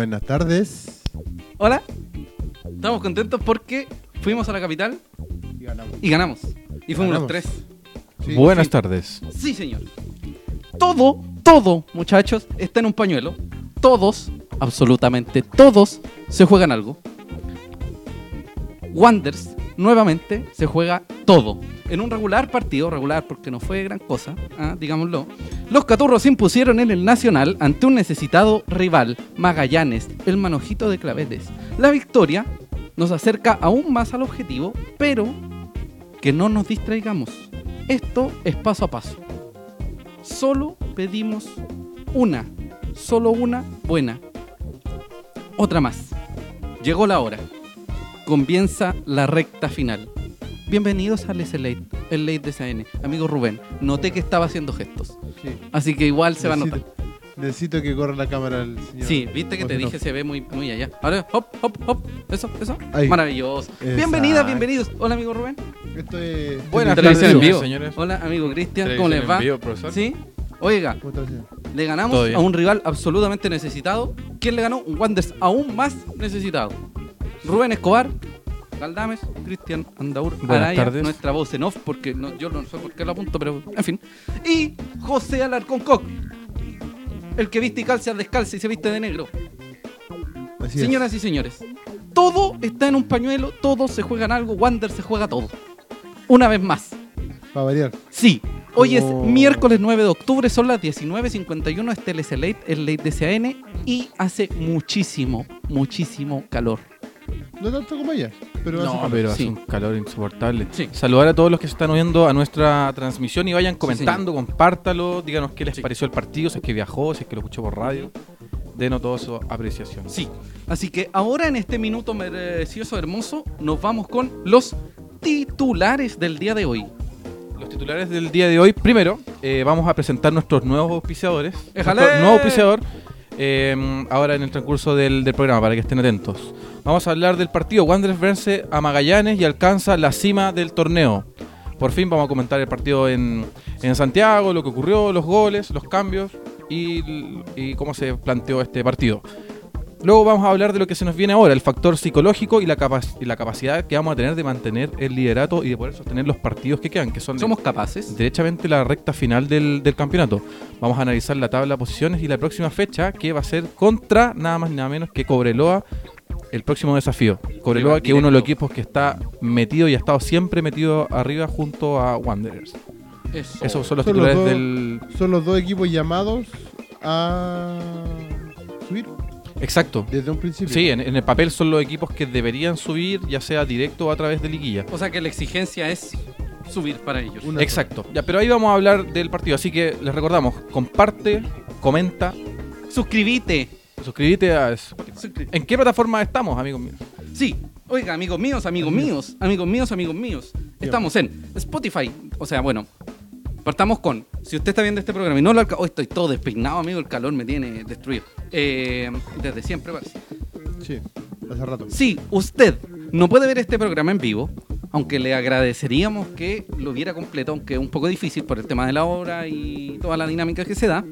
Buenas tardes. Hola. Estamos contentos porque fuimos a la capital Y ganamos. y ganamos. Y fuimos Ganamos. los tres. Sí, Buenas sí. tardes. Sí, señor. Todo, todo, muchachos, está en un pañuelo. Todos, absolutamente todos, se juegan algo. Wanders, nuevamente, se juega todo. En un regular partido, regular porque no fue gran cosa, ah, digámoslo, los caturros se impusieron en el Nacional ante un necesitado rival, Magallanes, el manojito de claveles. La victoria nos acerca aún más al objetivo, pero que no nos distraigamos. Esto es paso a paso. Solo pedimos una, solo una buena. Otra más. Llegó la hora. Comienza la recta final. Bienvenidos al S-Late, el late de SAN. Amigo Rubén, noté que estaba haciendo gestos. Sí. Así que igual se va a notar. Necesito, necesito que corra la cámara el señor. Sí, viste que te dije se ve muy, muy allá. Ahora, hop, hop, hop. Eso, eso. Ahí. Maravilloso. Exacto. Bienvenidas, bienvenidos. Hola, amigo Rubén. Esto es. Buenas esto es Televisión en tardes, vivo. señores. Hola, amigo Cristian. ¿Cómo les va? en vivo, profesor. ¿Sí? Oiga, le ganamos a un rival absolutamente necesitado. ¿Quién le ganó? Un Wanderers aún más necesitado. Rubén Escobar, Galdames, Cristian Andaur, Buenas Araya, tardes. nuestra voz en off, porque no- yo no sé por qué lo apunto, pero en fin. Y José Alarcón Coc, el que viste y calza descalza y se viste de negro. Así es. Señoras y señores, todo está en un pañuelo, todos se juegan algo, Wander se juega todo. Una vez más. Para variar. Sí, hoy es miércoles 9 de octubre, son las 19.51, este es el late, el late de CAN y hace muchísimo, muchísimo calor. No tanto como ella, pero hace No, calor. pero Sí. hace un calor insoportable. Sí. Saludar a todos los que se están uniendo a nuestra transmisión y vayan comentando, compártalo, díganos qué les Sí. pareció el partido, si es que viajó, si es que lo escuchó por radio. Denos toda su apreciación. Sí, así que ahora en este minuto precioso, hermoso, nos vamos con los titulares del día de hoy. Los titulares del día de hoy. Primero, eh, vamos a presentar nuestros nuevos auspiciadores. Nuestro nuevo auspiciador. eh, ahora en el transcurso del, del programa, para que estén atentos. Vamos a hablar del partido. Wanderers vence a Magallanes y alcanza la cima del torneo. Por fin vamos a comentar el partido en, en Santiago, lo que ocurrió, los goles, los cambios y, y cómo se planteó este partido. Luego vamos a hablar de lo que se nos viene ahora, el factor psicológico y la, y la capacidad que vamos a tener de mantener el liderato y de poder sostener los partidos que quedan, que son Somos capaces. derechamente la recta final del, del campeonato. Vamos a analizar la tabla de posiciones y la próxima fecha que va a ser contra nada más ni nada menos que Cobreloa el próximo desafío. Cobreloa que es uno de los equipos que está metido y ha estado siempre metido arriba junto a Wanderers. Eso. Esos son los Son los titulares dos. del... Son los dos equipos llamados a subir Exacto. desde un principio. Sí, en, en el papel son los equipos que deberían subir, ya sea directo o a través de liguilla. O sea que la exigencia es subir para ellos. Una- Exacto. Ya, pero ahí vamos a hablar del partido, así que les recordamos, comparte, comenta, Suscribite. Suscríbete a... Suscri- ¿En qué plataforma estamos, amigos míos? Sí, oiga, amigos míos, amigos míos, amigos míos, amigos míos. Estamos en Spotify. O sea, bueno, partamos con. Si usted está viendo este programa y no lo alca- Hoy estoy todo despeinado, amigo, el calor me tiene destruido. Eh, desde siempre parece. Sí, hace rato. Si usted no puede ver este programa en vivo, aunque le agradeceríamos que lo viera completo, aunque es un poco difícil por el tema de la hora y toda la dinámica que se da,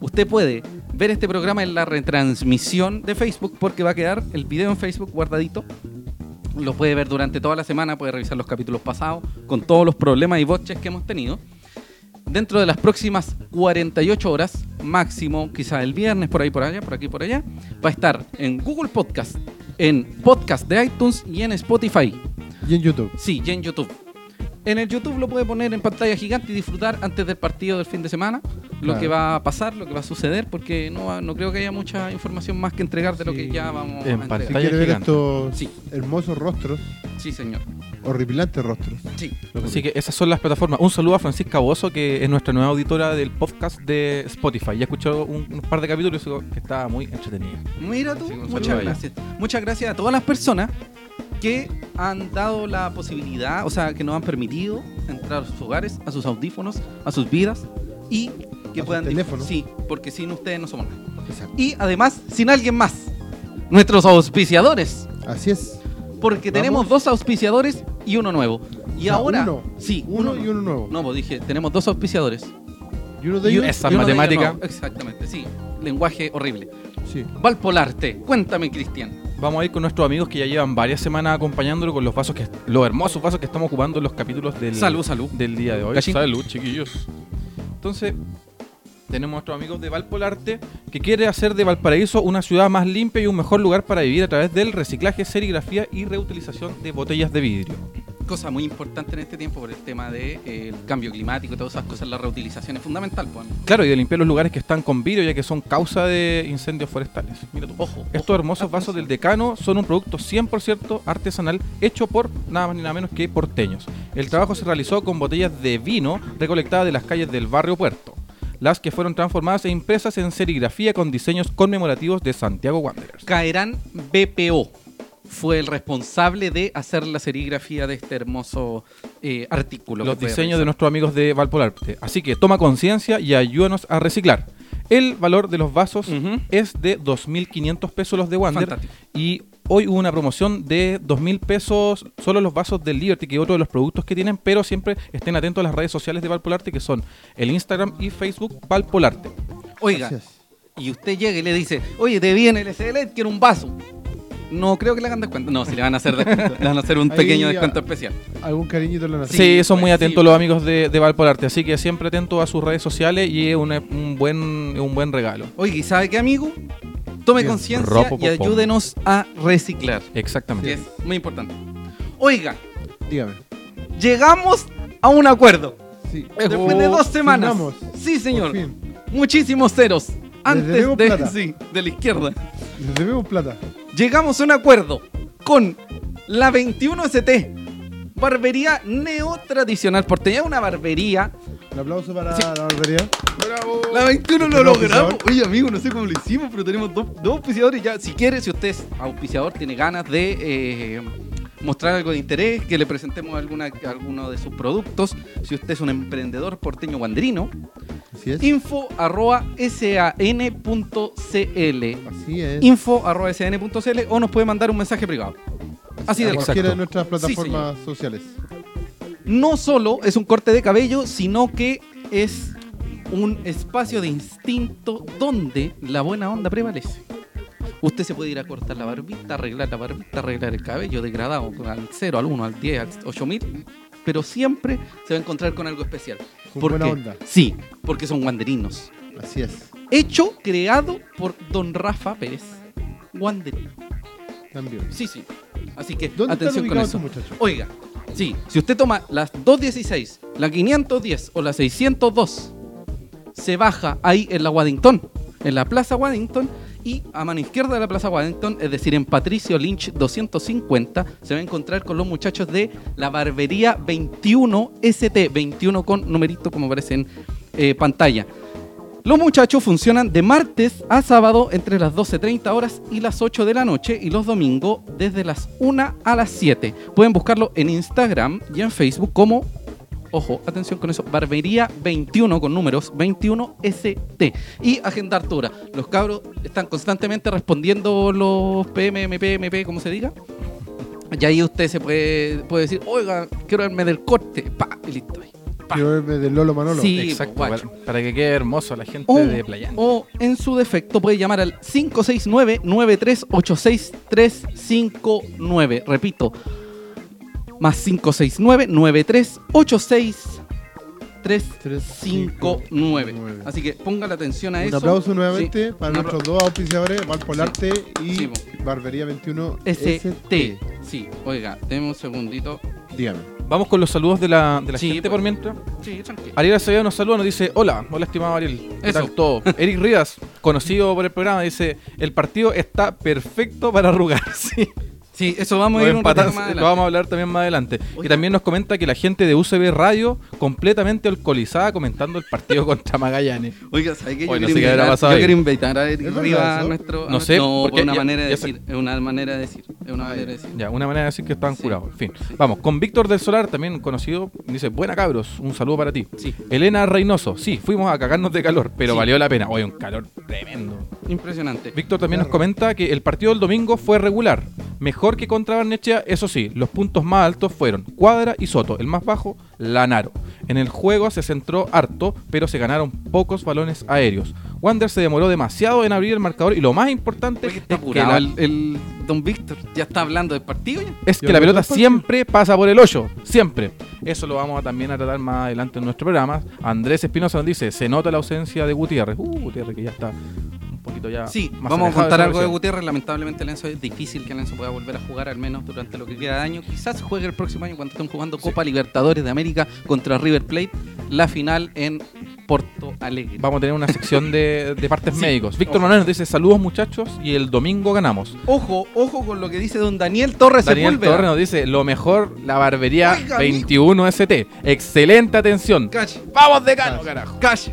usted puede ver este programa en la retransmisión de Facebook porque va a quedar el video en Facebook guardadito. Lo puede ver durante toda la semana, puede revisar los capítulos pasados con todos los problemas y botches que hemos tenido. Dentro de las próximas 48 horas, máximo, quizá el viernes, por ahí, por allá, por aquí, por allá, va a estar en Google Podcast, en Podcast de iTunes y en Spotify. Y en YouTube. Sí, y en YouTube. En el YouTube lo puede poner en pantalla gigante y disfrutar antes del partido del fin de semana lo Claro. que va a pasar, lo que va a suceder, porque no, no creo que haya mucha información más que entregar de lo Sí. que ya vamos En a Si pantalla. entregar. quiere ver gigante. estos Sí. hermosos rostros, Sí, señor. horripilantes rostros. Sí. Así que esas son las plataformas. Un saludo a Francisca Bozo, que es nuestra nueva auditora del podcast de Spotify. Ya escuchó un, un par de capítulos y que estaba muy entretenida. Mira tú, muchas gracias. Muchas gracias a todas las personas que han dado la posibilidad, o sea, que nos han permitido entrar a sus hogares, a sus audífonos, a sus vidas y que A puedan teléfonos. Sí, porque sin ustedes no somos nada. Exacto. Y además, sin alguien más. Nuestros auspiciadores. Así es. Porque Vamos. tenemos dos auspiciadores y uno nuevo. Y O sea, ahora. uno. Sí, Uno y uno nuevo. No, pues dije, tenemos dos auspiciadores. Y uno de ellos. Esa y uno de ellos matemática. no. Exactamente, sí. Lenguaje horrible. sí. Sí. Valpolarte. Cuéntame, Cristian. Vamos a ir con nuestros amigos que ya llevan varias semanas acompañándolo con los vasos que los hermosos vasos que estamos ocupando en los capítulos del, Salud, salud. del día de hoy. Cachín. Salud, chiquillos. Entonces, tenemos a nuestros amigos de Valpolarte que quiere hacer de Valparaíso una ciudad más limpia y un mejor lugar para vivir a través del reciclaje, serigrafía y reutilización de botellas de vidrio. Cosa muy importante en este tiempo por el tema del cambio climático y todas esas cosas, la reutilización es fundamental. Pues. Claro, y de limpiar los lugares que están con vidrio ya que son causa de incendios forestales. Mira tú. Ojo, Estos ojo. hermosos vasos del decano son un producto 100% artesanal hecho por nada más ni nada menos que porteños. El trabajo se realizó con botellas de vino recolectadas de las calles del barrio Puerto, las que fueron transformadas e impresas en serigrafía con diseños conmemorativos de Santiago Wanderers. Caerán BPO fue el responsable de hacer la serigrafía de este hermoso eh, artículo. Los diseños de nuestros amigos de Valpolarte. Así que toma conciencia y ayúdanos a reciclar. El valor de los vasos Ujú. es de 2.500 pesos los de Wander. Fantástico. Y hoy hubo una promoción de 2.000 pesos solo los vasos del Liberty, que es otro de los productos que tienen, pero siempre estén atentos a las redes sociales de Valpolarte, que son el Instagram y Facebook Valpolarte. Oiga, y usted llega y le dice, oye, te viene el SL, quiero un vaso. No creo que le hagan descuento. No, si le van a hacer descuento, le van a hacer un Ahí pequeño descuento especial. ¿Algún cariñito le han Sí, Sí, son muy pues, atentos sí. los amigos de, de Valpolarte, así que siempre atentos a sus redes sociales y es una- un, buen, un buen regalo. Oye, ¿y sabe qué, amigo? Tome conciencia y ayúdenos a reciclar. Exactamente. Que es muy importante. Oiga, Dígame. llegamos a un acuerdo. Sí. Después de dos semanas. Firmamos, Sí, señor. Muchísimos ceros. Antes de, plata. sí, de la izquierda. Les debemos plata. Llegamos a un acuerdo con la 21ST. Barbería neotradicional porteña. Una barbería. Un aplauso para Sí. la barbería. La 21 lo ¿Tenemos logramos. auspiciador? Oye, amigo, no sé cómo lo hicimos, pero tenemos dos, dos auspiciadores ya. Si quiere, si usted es auspiciador, tiene ganas de eh, mostrar algo de interés, que le presentemos alguna, alguno de sus productos. Si usted es un emprendedor porteño guandrino, Así es. info arroba san.cl. Así es. Info arroba san.cl o nos puede mandar un mensaje privado. Así de cualquiera de nuestras Sí, plataformas sociales. no solo es un corte de cabello, sino que es un espacio de instinto donde la buena onda prevalece. Usted se puede ir a cortar la barbita, arreglar la barbita, arreglar el cabello degradado al 0, al 1, al 10, al 8000, pero siempre se va a encontrar con algo especial. Con ¿Por buena qué? onda. Sí, porque son guanderinos. Así es. Hecho, creado por don Rafa Pérez, guanderino. También. Sí, sí. Así que ¿Dónde atención con eso. muchachos? Oiga, sí, si usted toma las 216, la 510 o la 602, se baja ahí en la Waddington, en la Plaza Waddington, y a mano izquierda de la Plaza Waddington, es decir, en Patricio Lynch 250, se va a encontrar con los muchachos de la barbería 21 ST, 21 con numerito como aparece en eh, pantalla. Los muchachos funcionan de martes a sábado entre las 12.30 horas y las 8 de la noche y los domingos desde las 1 a las 7. Pueden buscarlo en Instagram y en Facebook como, ojo, atención con eso, Barbería 21 con números 21ST. Y agendar tu hora. Los cabros están constantemente respondiendo los PM, MP, MP, como se diga. Y ahí usted se puede, puede decir, oiga, quiero verme del corte. Pa, y listo. ahí. Pa. Quiero verme del Lolo Manolo. Sí, Exacto, para, que quede hermoso la gente O, de Playa. o en su defecto puede llamar al 569-9386359. Repito, más 569-9386359. Así que ponga la atención a Un eso. aplauso nuevamente Sí, para un nuestros dos auspiciadores, Valpolarte y Sí, Barbería 21 ST. Sí, oiga, denme un segundito. Dígame. Vamos con los saludos de la, de la Sí, gente pues. por mientras. Sí, tranquilo. Ariel Acevedo nos saluda, nos dice, hola, hola estimado Ariel, ¿qué Eso. tal todo? Eric Rivas, conocido por el programa, dice, el partido está perfecto para arrugar. Sí, Sí, eso vamos a ir más adelante. lo vamos a hablar también más adelante. Y también nos comenta que la gente de UCB Radio completamente alcoholizada comentando el partido contra Magallanes. Oiga, ¿sabe qué? Yo, no sé qué habrá invitar, pasado yo ahí. quiero invitar a Eric ¿Es verdad Rivas, eso? nuestro... No sé, no, porque una ya- manera de decir. Es una manera de decir. Es una manera de decir. Ya, una manera de decir que estaban Sí. curados. En fin, Sí. vamos, con Víctor del Solar, también conocido, dice, buena cabros, un saludo para ti. Sí. Elena Reynoso, sí, fuimos a cagarnos de calor, pero Sí. valió la pena. Oye, un calor tremendo. Impresionante. Víctor también nos comenta que el partido del domingo fue regular. Mejor que contra Barnechea, eso sí, los puntos más altos fueron Cuadra y Soto. El más bajo, Lanaro. En el juego se centró harto, pero se ganaron pocos balones aéreos. Wander se demoró demasiado en abrir el marcador y lo más importante Oye, es que, la, el, el Don Víctor. Ya está hablando del partido ya. es que la pelota siempre pasa por el hoyo, siempre. Eso lo vamos a también a tratar más adelante en nuestro programa. Andrés Espinosa nos dice, se nota la ausencia de Gutiérrez. Uh, Gutiérrez que ya está poquito ya Sí, más vamos a contar algo de. Gutiérrez. Lamentablemente, Lenzo es difícil que Lenzo pueda volver a jugar, al menos durante lo que queda de año. Quizás juegue el próximo año cuando estén jugando Copa Libertadores de América contra River Plate, la final en Porto Alegre. Vamos a tener una sección de, de partes Sí. médicos. Víctor Ojo. Manuel nos dice, saludos muchachos y el domingo ganamos. Ojo, ojo con lo que dice don Daniel Torres Daniel Sepúlveda. Torres nos dice, lo mejor, la barbería Oiga, 21 ST. Excelente atención. Cache, ¡Vamos de cano, carajo! cache.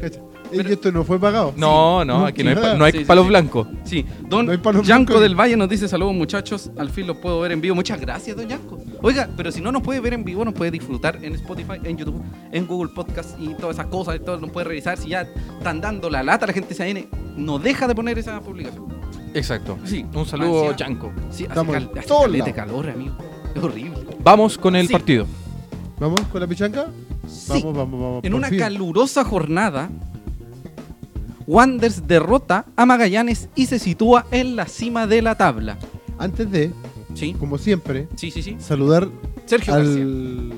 Pero- Y esto no fue pagado. No, no, No, aquí no hay, pa- no hay Sí, palos sí. blancos. Sí, don No del Valle nos dice saludos muchachos, al fin los puedo ver en vivo. Muchas gracias, don Yanco. Oiga, pero si no nos puede ver en vivo, nos puede disfrutar en Spotify, en YouTube, en Google Podcast y todas esas cosas, y todo nos puede revisar. Si ya están dando la lata, la gente se viene, no deja de poner esa publicación. Exacto. Sí, Un saludo, Encima- Yanko. Sí, hace, Estamos cal- en hace calor, amigo. Es horrible. Vamos con el Sí. partido. ¿Vamos con la pichanca? Sí. Vamos, vamos, vamos. En una fin. calurosa jornada, Wanders derrota a Magallanes y se sitúa en la cima de la tabla. Antes de, Sí, como siempre, sí, sí, sí. saludar Sergio García. al,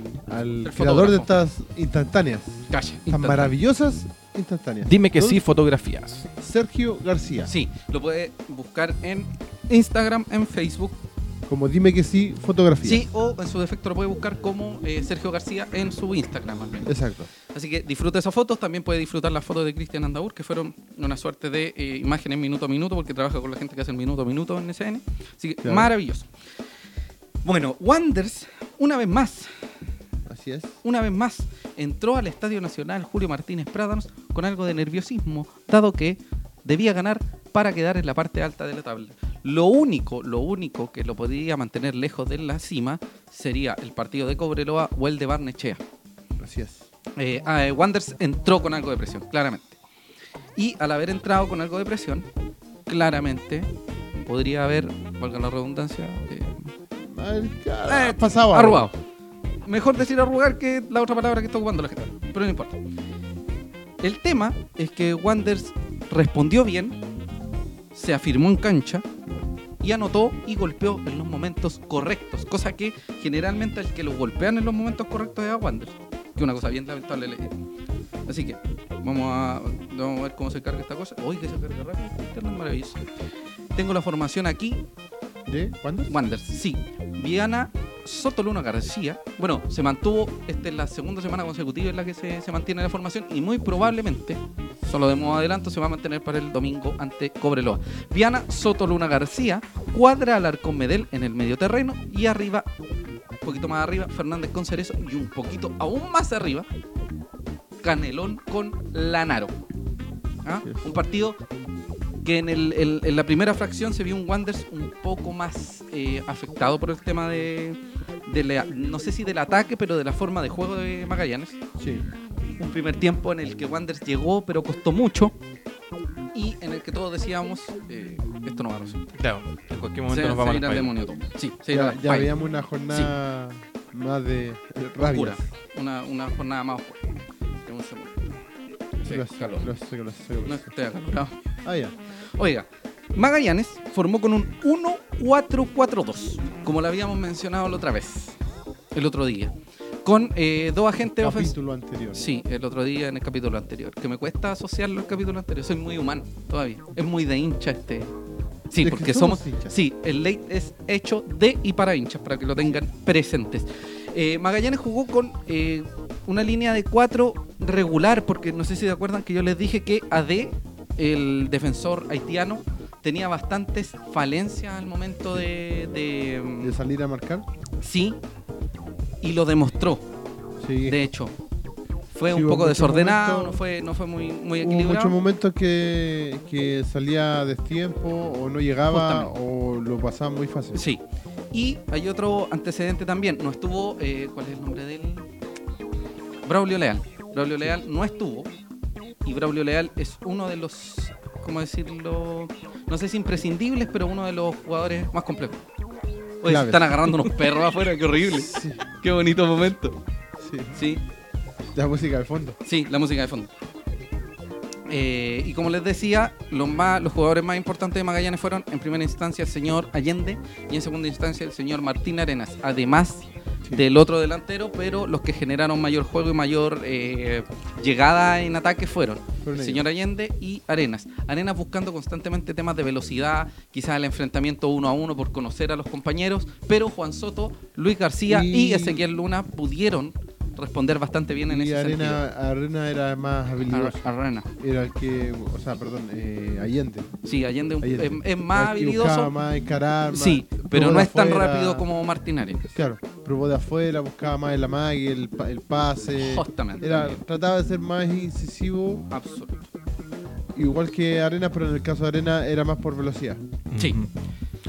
al creador de estas instantáneas. Calle. Tan maravillosas instantáneas. Dime que sí, fotografías. Sergio García. Sí, lo puede buscar en Instagram, en Facebook. Como dime que sí, fotografía. Sí, o en su defecto lo puede buscar como eh, Sergio García en su Instagram. al menos. Exacto. Así que disfruta esas fotos. También puede disfrutar las fotos de Cristian Andaur, que fueron una suerte de eh, imágenes minuto a minuto, porque trabaja con la gente que hace el minuto a minuto en SN. Así que Claro. maravilloso. Bueno, Wanders, una vez más, Así es. una vez más, entró al Estadio Nacional Julio Martínez Prádanos con algo de nerviosismo, dado que debía ganar para quedar en la parte alta de la tabla. Lo único, lo único que lo podría mantener lejos de la cima sería el partido de Cobreloa o el de Barnechea. Así es. Eh, ah, eh, Wanderers entró con algo de presión, claramente. Y al haber entrado con algo de presión, claramente podría haber, valga la redundancia, eh, eh, pasado. arrugado. Mejor decir arrugar que la otra palabra que está ocupando la gente, pero no importa. El tema es que Wanderers respondió bien, se afirmó en cancha y anotó y golpeó en los momentos correctos, cosa que generalmente el que lo golpean en los momentos correctos es a Wanderers, que es una cosa bien lamentable. Así que vamos a, vamos a ver cómo se carga esta cosa. Uy, que se carga rápido, internet maravilloso. Tengo la formación aquí ¿De cuándo? Wanderers, sí. Viana Soto Luna García. Bueno, se mantuvo, esta es la segunda semana consecutiva en la que se, se mantiene la formación y muy probablemente, solo de modo adelanto, se va a mantener para el domingo ante Cobreloa. Viana Soto Luna García cuadra al Arcón Medel en el medio terreno y arriba, un poquito más arriba, Fernández con Cerezo y un poquito aún más arriba, Canelón con Lanaro. ¿Ah? Un partido que en, el- el- en la primera fracción se vio un Wanderers un poco más eh, afectado por el tema de, de la- no sé si del ataque, pero de la forma de juego de Magallanes. Sí. Un primer tiempo en el que Wanderers llegó, pero costó mucho. Y en el que todos decíamos, eh, esto no va a resultar. Claro, en cualquier momento Se, nos vamos a falla. demonio todo. Sí, se Ya, ya veíamos una jornada más de rabia. Oscura. Una, una jornada más oscura. Un segundo. Sí, Lo sé, calor. lo sé, lo sé, lo No sé. estoy acalorado. Ah, ya. Oiga, Magallanes formó con un 1-4-4-2, como lo habíamos mencionado la otra vez, el otro día, con eh, dos agentes ofensivos. Capítulo anterior. Sí, el otro día en el capítulo anterior, que me cuesta asociarlo al capítulo anterior, soy muy humano todavía, es muy de hincha este. Sí, Es que porque somos somos... hinchas. Sí, el late es hecho de y para hinchas, para que lo tengan presentes. Eh, Magallanes jugó con eh, una línea de cuatro regular, porque no sé si se acuerdan que yo les dije que AD, el defensor haitiano, tenía bastantes falencias al momento de... de, De salir a marcar. sí, y lo demostró, Sí. de hecho. Fue Sí, un hubo poco desordenado, momentos- no fue, no fue muy, muy Hubo equilibrado. muchos momentos que, que salía a destiempo o no llegaba Justamente. o lo pasaba muy fácil. Sí. Y hay otro antecedente también. No estuvo, eh, ¿cuál es el nombre de él? Braulio Leal. Braulio Leal no estuvo. Y Braulio Leal es uno de los, ¿cómo decirlo? No sé si imprescindibles, pero uno de los jugadores más complejos. Oye, se Claves. están agarrando unos perros afuera, qué horrible. Sí, Qué bonito momento. sí. Sí, La música de fondo. sí, la música de fondo. Eh, y como les decía, los, más, los jugadores más importantes de Magallanes fueron en primera instancia el señor Allende y en segunda instancia el señor Martín Arenas, además Sí. del otro delantero, pero los que generaron mayor juego y mayor eh, llegada en ataque fueron el señor Allende y Arenas. Arenas buscando constantemente temas de velocidad, quizás el enfrentamiento uno a uno por conocer a los compañeros, pero Juan Soto, Luis García y, Y- Ezequiel Luna pudieron responder bastante bien en y ese Arena, Arena era más sentido. habilidoso. Ar- Arena. Era el que, o sea, perdón, eh, Allende. Sí, Allende. Es, es más habilidoso. más encarar, más- Sí, pero no es tan afuera. rápido como Martín Arenas. Claro, probó de afuera, buscaba más el amague, el, pa- el pase. Justamente. Era, trataba de ser más incisivo, Absoluto. igual que Arena, pero en el caso de Arena era más por velocidad. Sí.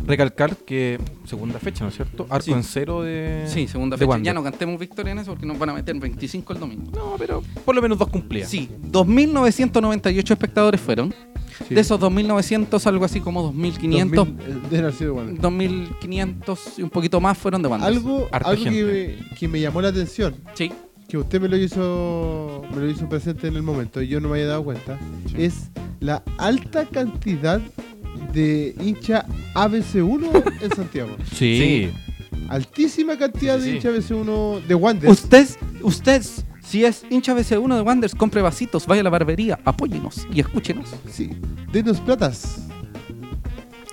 Recalcar que segunda fecha, ¿no es cierto? Arco Sí. en cero de. Sí, segunda de fecha. Wander. Ya no cantemos victoria en eso porque nos van a meter 25 el domingo. No, pero por lo menos dos cumplidas. Sí, 2.998 espectadores fueron. Sí. De esos 2.900, algo así como 2.500. 2000, eh, debe haber sido igual. 2.500 y un poquito más fueron de bandas. Algo, Harta algo que, gente. me, que me llamó la atención, Sí. que usted me lo hizo me lo hizo presente en el momento y yo no me había dado cuenta, es la alta cantidad de hincha ABC1 en Santiago. Sí. Altísima cantidad Sí, de sí. hincha ABC1 de Wander. Usted, usted, si es hincha BC1 de Wanders, compre vasitos, vaya a la barbería, apóyenos y escúchenos. Sí, denos platas.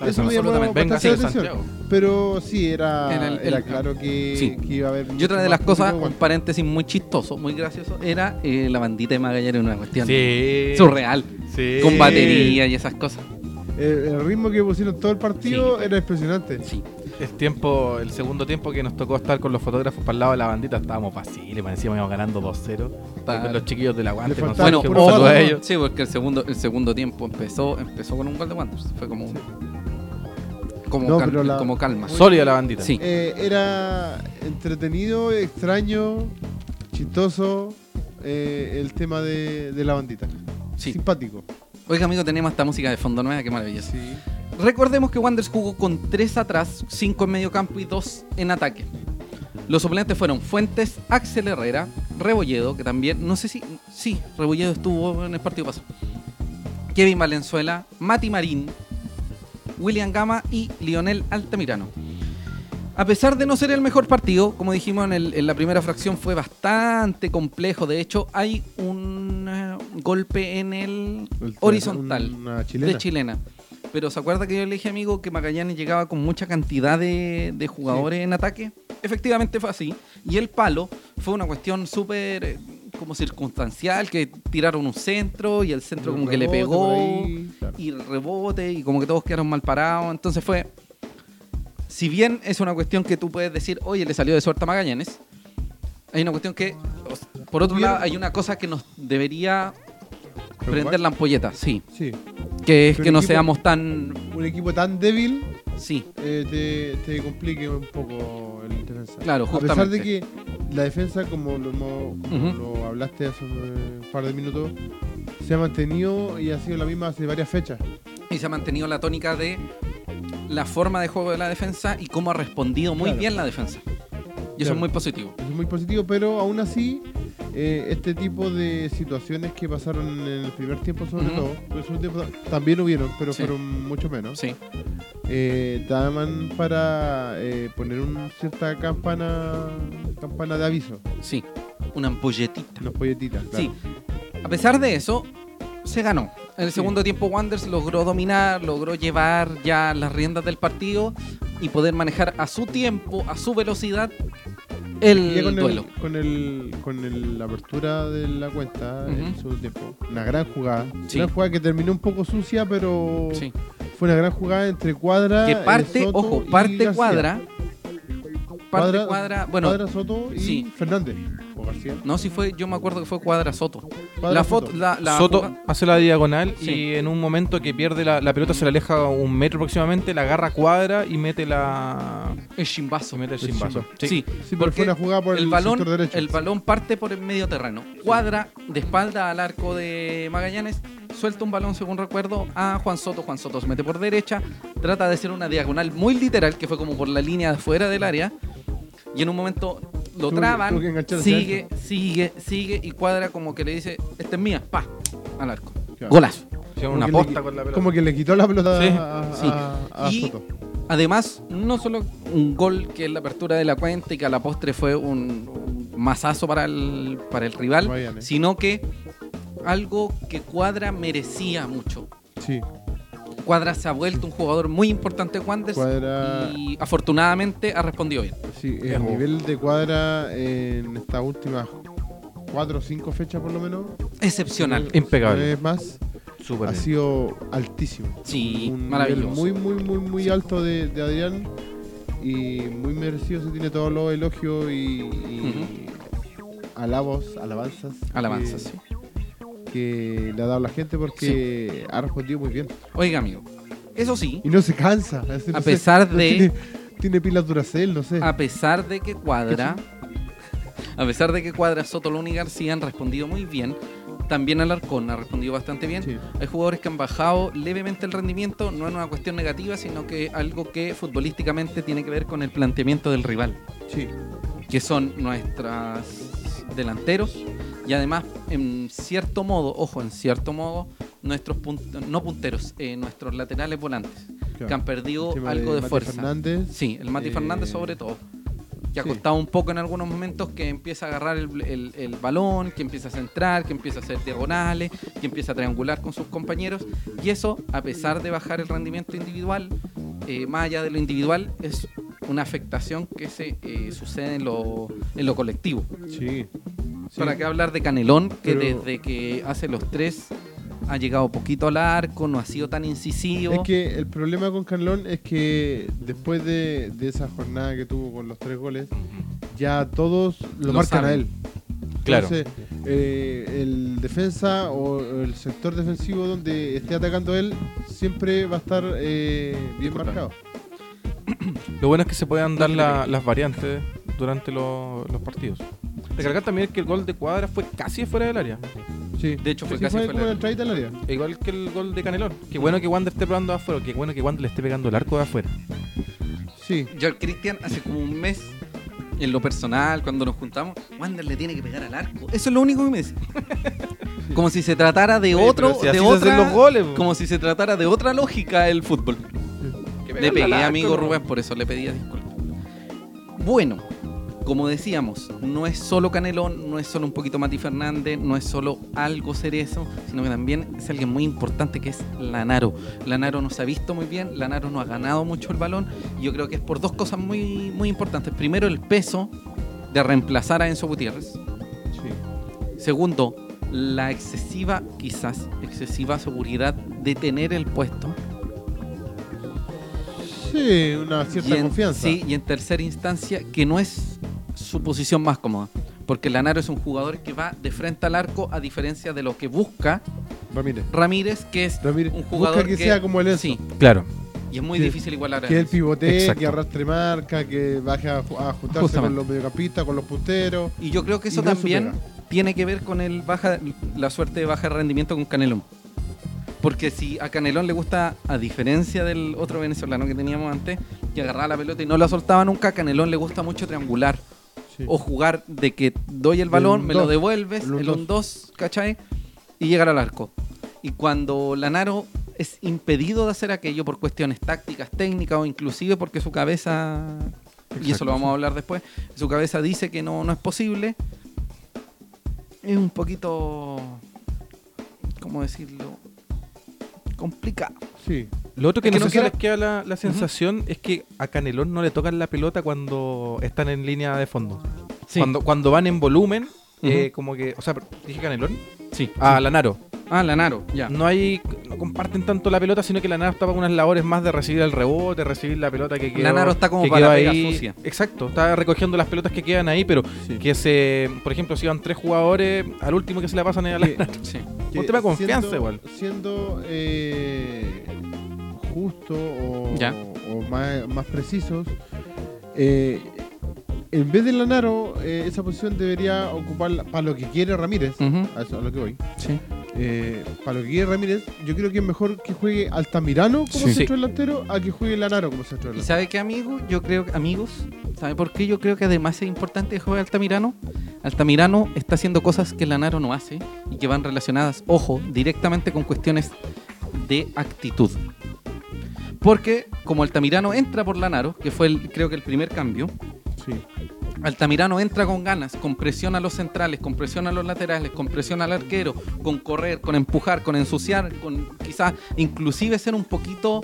Eso me llamó Absolutamente. Venga, sí, la atención. Santiago. Pero sí, era, Era el- era el- claro que, sí. que iba a haber. Y otra de las cosas, un paréntesis muy chistoso, muy gracioso, era eh, la bandita de Magallanes, una cuestión Sí. surreal, Sí. con batería y esas cosas. El, el ritmo que pusieron todo el partido Sí. era impresionante. Sí. El tiempo, el segundo tiempo que nos tocó estar con los fotógrafos para el lado de la bandita, estábamos vaciles, encima íbamos ganando 2-0. Claro. Con los chiquillos del aguante, faltaba Bueno, un o- a ellos. sí, porque el segundo, el segundo tiempo empezó, empezó con un gol de Wanderers. Fue como, como, No, cal- pero la- como calma. Sólida la bandita. Sí. Eh, era entretenido, extraño, chistoso eh, el tema de, de la bandita. Sí. Simpático. Oiga, amigo, tenemos esta música de fondo nueva, qué maravilloso. Sí. Recordemos que Wanderers jugó con tres atrás, cinco en medio campo y dos en ataque. Los suplentes fueron Fuentes, Axel Herrera, Rebolledo, que también, no sé si, sí, Rebolledo estuvo en el partido pasado. Kevin Valenzuela, Mati Marín, William Gama y Lionel Altamirano. A pesar de no ser el mejor partido, como dijimos en, el- en la primera fracción, fue bastante complejo. De hecho, hay un eh, golpe en el El- horizontal Una chilena. de chilena. Pero ¿se acuerda que yo le dije, amigo, que Magallanes llegaba con mucha cantidad de, de jugadores en ataque? Efectivamente fue así. Y el palo fue una cuestión súper eh, como circunstancial, que tiraron un centro y el centro como que le pegó por ahí, claro. y rebote y como que todos quedaron mal parados. Entonces fue, si bien es una cuestión que tú puedes decir, oye, le salió de suerte a Magallanes, hay una cuestión que, por otro lado, hay una cosa que nos debería prender la ampolleta, sí. Sí. Que es Pero que no equipo- seamos tan... Un equipo tan débil Sí, eh, te, te complique un poco el defensa. Claro, A pesar de justamente. que la defensa, como lo, como lo hablaste hace un eh, par de minutos, se ha mantenido y ha sido la misma hace varias fechas. y se ha mantenido la tónica de la forma de juego de la defensa y cómo ha respondido muy Claro. bien la defensa. Y eso es muy positivo. Eso es muy positivo, pero aún así, eh, este tipo de situaciones que pasaron en el primer tiempo, sobre todo, segundo tiempo también hubieron, pero Sí. fueron mucho menos, Sí, eh, daban para eh, poner una cierta campana campana de aviso, sí. Una ampolletita. unos polletitas. Sí. Claro. A pesar de eso, se ganó. En el Sí. segundo tiempo, Wanderers logró dominar, logró llevar ya las riendas del partido y poder manejar a su tiempo, a su velocidad, el con, duelo. el, con, el, con el- la apertura de la cuenta en Ujú. el segundo tiempo, una gran jugada. Sí. Una jugada que terminó un poco sucia, pero Sí. fue una gran jugada entre Cuadra. Que parte, Soto ojo, y parte Cuadra. Bueno, Cuadra, Soto y sí. Fernández. O García. no, si fue, yo me acuerdo que fue cuadra Soto. Cuadra, la Soto. foto, la, la Soto jugada- hace la diagonal Sí. y en un momento que pierde la, la pelota se le aleja un metro aproximadamente, la agarra cuadra y mete la el chimbazo. mete el El chimbazo. chimbazo. Sí, Sí, porque porque fue una jugada por el, el balón, derecho. el balón parte por el medio terreno. Cuadra de espalda al arco de Magallanes, suelta un balón, según recuerdo, a Juan Soto. Juan Soto se mete por derecha, trata de hacer una diagonal muy literal, que fue como por la línea de fuera del área. Y en un momento lo traban, sigue, sigue, sigue, y Cuadra como que le dice, esta es mía, pa, al arco. Claro. Golazo. Como una que posta le- con la pelota. Como que le quitó la pelota Sí, a, sí. a- a Y- Soto. Además, no solo un gol que es la apertura de la cuenta y que a la postre fue un, un mazazo para el, para el rival, sino que algo que Cuadra merecía mucho. Sí, Cuadra se ha vuelto un jugador muy importante de Wanderers Cuadra- y afortunadamente ha respondido bien. sí. El nivel de cuadra en estas últimas cuatro o cinco fechas por lo menos. Excepcional. Impecable. Es más, Súper ha bien. sido altísimo. Sí, un maravilloso. nivel muy, muy, muy, muy Sí. alto de, de Adrián y muy merecido. Se tiene todos los elogios y, y alabos, alabanzas. Alabanzas, que, sí. Que le ha dado la gente porque ha respondido muy bien. Oiga, amigo, eso sí, Y no se cansa. A no sé, pesar no de- Tiene, tiene pilas Duracell, no sé. a pesar de que Cuadra, a pesar de que Cuadra, Soto, Luna y García han respondido muy bien, también Alarcón ha respondido bastante bien. Sí. Hay jugadores que han bajado levemente el rendimiento, no es una cuestión negativa, sino que algo que futbolísticamente tiene que ver con el planteamiento del rival, Sí. que son nuestros delanteros y además, en cierto modo, ojo, en cierto modo, nuestros punt- no punteros, eh, nuestros laterales volantes, claro. que han perdido algo de, Mati fuerza. Fernández. Sí, el Mati Eh, Fernández sobre todo. Que ha sí. costado un poco en algunos momentos que empieza a agarrar el, el- el balón, que empieza a centrar, que empieza a hacer diagonales, que empieza a triangular con sus compañeros. Y eso, a pesar de bajar el rendimiento individual, eh, más allá de lo individual, es una afectación que se eh, sucede en lo, en lo colectivo. Sí. Sí. ¿Para qué hablar de Canelón? Que Pero- desde que hace los tres ha llegado poquito al arco, no ha sido tan incisivo. Es que el problema con Carlón es que después de, de esa jornada que tuvo con los tres goles, ya todos lo, Lo marcan saben. a él. Claro. Entonces, eh, el defensa o el sector defensivo donde esté atacando él siempre va a estar eh, bien Disculpa. marcado. Lo bueno es que se puedan dar la- las variantes durante lo- los partidos. Recalcar también que el gol de Cuadra fue casi fuera del área. Sí. De hecho, fue Sí, casi fue fuera del- área. Igual que el gol de Canelón. Qué bueno que Wander esté probando de afuera. Qué bueno que Wander le esté pegando el arco de afuera. Sí. Yo al Cristian hace como un mes, en lo personal, cuando nos juntamos, Wander le tiene que pegar al arco. Eso es lo único que me dice. Como si se tratara de Oye, otro, si de otra, los goles, como si se tratara de otra lógica el fútbol. Le pegué, amigo Rubén, por eso le pedía disculpas. Bueno, como decíamos, no es solo Canelón, no es solo un poquito Mati Fernández, no es solo algo cerezo, sino que también es alguien muy importante que es Lanaro. Lanaro nos ha visto muy bien, Lanaro no ha ganado mucho el balón, y yo creo que es por dos cosas muy, muy importantes. Primero, el peso de reemplazar a Enzo Gutiérrez. Sí. Segundo, la excesiva, quizás excesiva seguridad de tener el puesto. Sí, una cierta y en, confianza. Sí, y en tercera instancia, que no es su posición más cómoda. Porque Lanaro es un jugador que va de frente al arco, a diferencia de lo que busca Ramírez. Ramírez, que es Ramírez un busca jugador que sea como el Enzo. Sí, Claro. y es muy Que- difícil igualar a Que él pivotee, Exacto. que arrastre marca, que baje a, a juntarse Justamente. con los mediocampistas, con los punteros. Y yo creo que eso también tiene que ver con el baja, la suerte de baja rendimiento con Canelón. Porque si a Canelón le gusta, a diferencia del otro venezolano que teníamos antes, que agarraba la pelota y no la soltaba nunca, a Canelón le gusta mucho triangular. Sí. O jugar de que doy el balón, me lo devuelves, El un el un 2, ¿cachai? Y llegar al arco. Y cuando Lanaro es impedido de hacer aquello por cuestiones tácticas, técnicas o inclusive porque su cabeza, y eso lo vamos sí. a hablar después, su cabeza dice que no, no es posible, es un poquito, ¿cómo decirlo? Complicado. Sí. Lo otro que Es que no sé si les queda la, la sensación es que a Canelón no le tocan la pelota cuando están en línea de fondo. Cuando, cuando van en volumen, eh, como que. O sea, dije Canelón. Sí. A Lanaro. Ah, Lanaro, ya. No hay. No comparten tanto la pelota, sino que Lanaro está para unas labores más de recibir el rebote, recibir la pelota que quedó. Lanaro está como que para la pega ahí. sucia. Exacto, está recogiendo las pelotas que quedan ahí, pero Sí. que se. Por ejemplo, si van tres jugadores, al último que se la pasan es a Que- Lanaro. Sí. Un tema de confianza siendo- igual. Siendo eh, justo o, Ya. o más, más precisos, eh, en vez de Lanaro, eh, esa posición debería ocupar para lo que quiere Ramírez. A eso a lo que voy. Sí. Eh, para lo que quiere Ramírez, yo creo que es mejor que juegue Altamirano como Sí. centro delantero a que juegue Lanaro como centro ¿Y delantero. sabe qué, amigo? Yo creo que, amigos, ¿sabe por qué yo creo que además es importante que juegue Altamirano? Altamirano está haciendo cosas que Lanaro no hace y que van relacionadas, ojo, directamente con cuestiones de actitud. Porque como Altamirano entra por Lanaro, que fue el, creo que el primer cambio, Altamirano entra con ganas, con presión a los centrales, con presión a los laterales, con presión al arquero, con correr, con empujar, con ensuciar, con quizás inclusive ser un poquito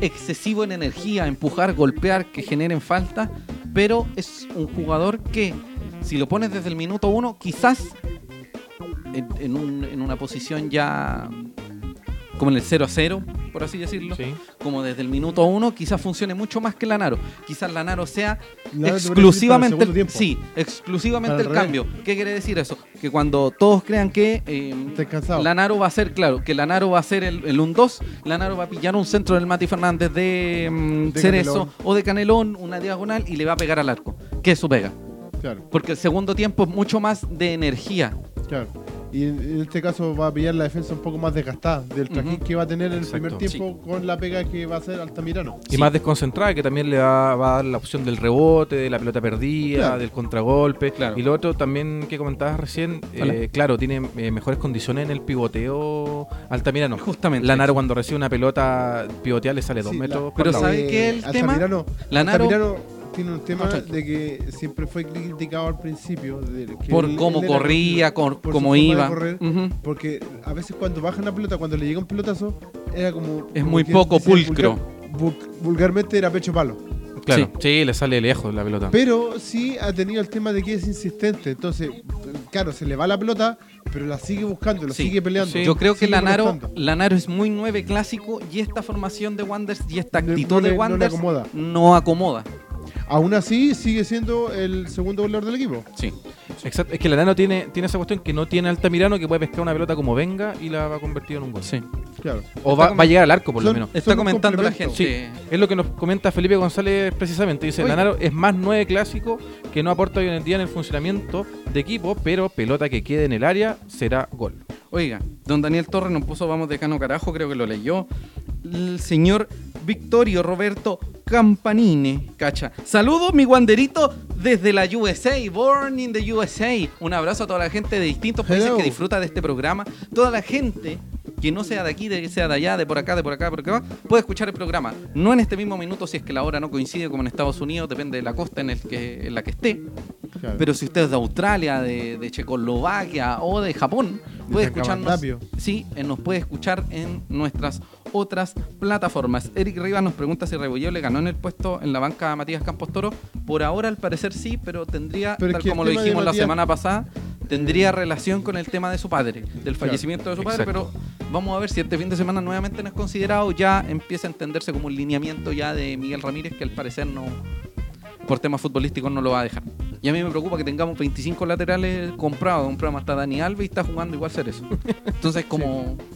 excesivo en energía, empujar, golpear, que generen falta, pero es un jugador que si lo pones desde el minuto uno, quizás en, en una posición ya como en el 0 a 0, por así decirlo, Sí. como desde el minuto uno, quizás funcione mucho más que Lanaro. Quizás Lanaro sea Lanaro te exclusivamente el, sí, exclusivamente el revés. cambio. ¿Qué quiere decir eso? Que cuando todos crean que eh, cansado. Lanaro va a ser, claro, que Lanaro va a ser el, el 1-2, Lanaro va a pillar un centro del Mati Fernández de, mm, De Cerezo Canelón. o de Canelón, una diagonal, y le va a pegar al arco. Que es su pega. Claro, Porque el segundo tiempo es mucho más de energía. claro. Y en, en este caso va a pillar la defensa un poco más desgastada del trajín que va a tener en el primer tiempo con la pega que va a hacer Altamirano. Y más desconcentrada, que también le va, va a dar la opción del rebote, de la pelota perdida, Claro. del contragolpe. Claro. Y lo otro también que comentabas recién, eh, claro, tiene eh, mejores condiciones en el pivoteo Altamirano. Justamente. Lanaro cuando recibe una pelota pivoteada le sale dos Sí, metros la- por Pero. ¿sabe qué es el tema? Altamirano, Lanaro- Altamirano tiene un tema No, de que siempre fue criticado al principio. de que Por él- cómo él corría, por- cómo de iba. correr. Porque a veces cuando baja una pelota, cuando le llega un pelotazo, era como... Es como muy poco pulcro. vulgar- vul- vulgarmente era pecho palo. Claro, Sí. sí. le sale lejos la pelota. Pero sí ha tenido el tema de que es insistente. Entonces, claro, se le va la pelota, pero la sigue buscando, la Sí. sigue peleando. Sí. Yo creo que Lanaro. Lanaro es muy nueve clásico y esta formación de Wanderers y esta No- actitud no le- de no le Wanderers acomoda. no acomoda. Aún así, sigue siendo el segundo goleador del equipo. Sí. Exacto, es que Lanaro tiene, tiene esa cuestión que no tiene Altamirano que puede pescar una pelota como venga y la va a convertir en un gol. Sí. Claro. O va, a llegar al arco por lo menos. Está comentando la gente. Es lo que nos comenta Felipe González precisamente. Dice. Lanaro es más nueve clásico que no aporta hoy en día en el funcionamiento de equipo, pero pelota que quede en el área será gol. Oiga, don Daniel Torres nos puso vamos de cano carajo, creo que lo leyó. El señor Victorio Roberto Campanine, cacha. Saludos, mi guanderito, desde la USA, born in the USA. Un abrazo a toda la gente de distintos países Hello. que disfruta de este programa. Toda la gente que no sea de aquí, de que sea de allá, de por acá, de por acá, por acá, puede escuchar el programa. No en este mismo minuto, si es que la hora no coincide como en Estados Unidos, depende de la costa en, el que, en la que esté. claro. Pero si usted es de Australia, de, de Checoslovaquia o de Japón, puede escucharnos. Sí, eh, nos puede escuchar en nuestras otras plataformas. Eric Rivas nos pregunta si Rebolledo le ganó en el puesto en la banca a Matías Campos Toro. Por ahora, al parecer sí, pero tendría, Pero tal como lo dijimos la semana pasada, tendría relación con el tema de su padre, del fallecimiento de su padre. Exacto. Pero vamos a ver si este fin de semana nuevamente no es considerado. Ya empieza a entenderse como un lineamiento ya de Miguel Ramírez, que al parecer no, por temas futbolísticos no lo va a dejar. Y a mí me preocupa que tengamos 25 laterales comprados. Compramos hasta Dani Alves y está jugando igual Cerezo. Entonces, como.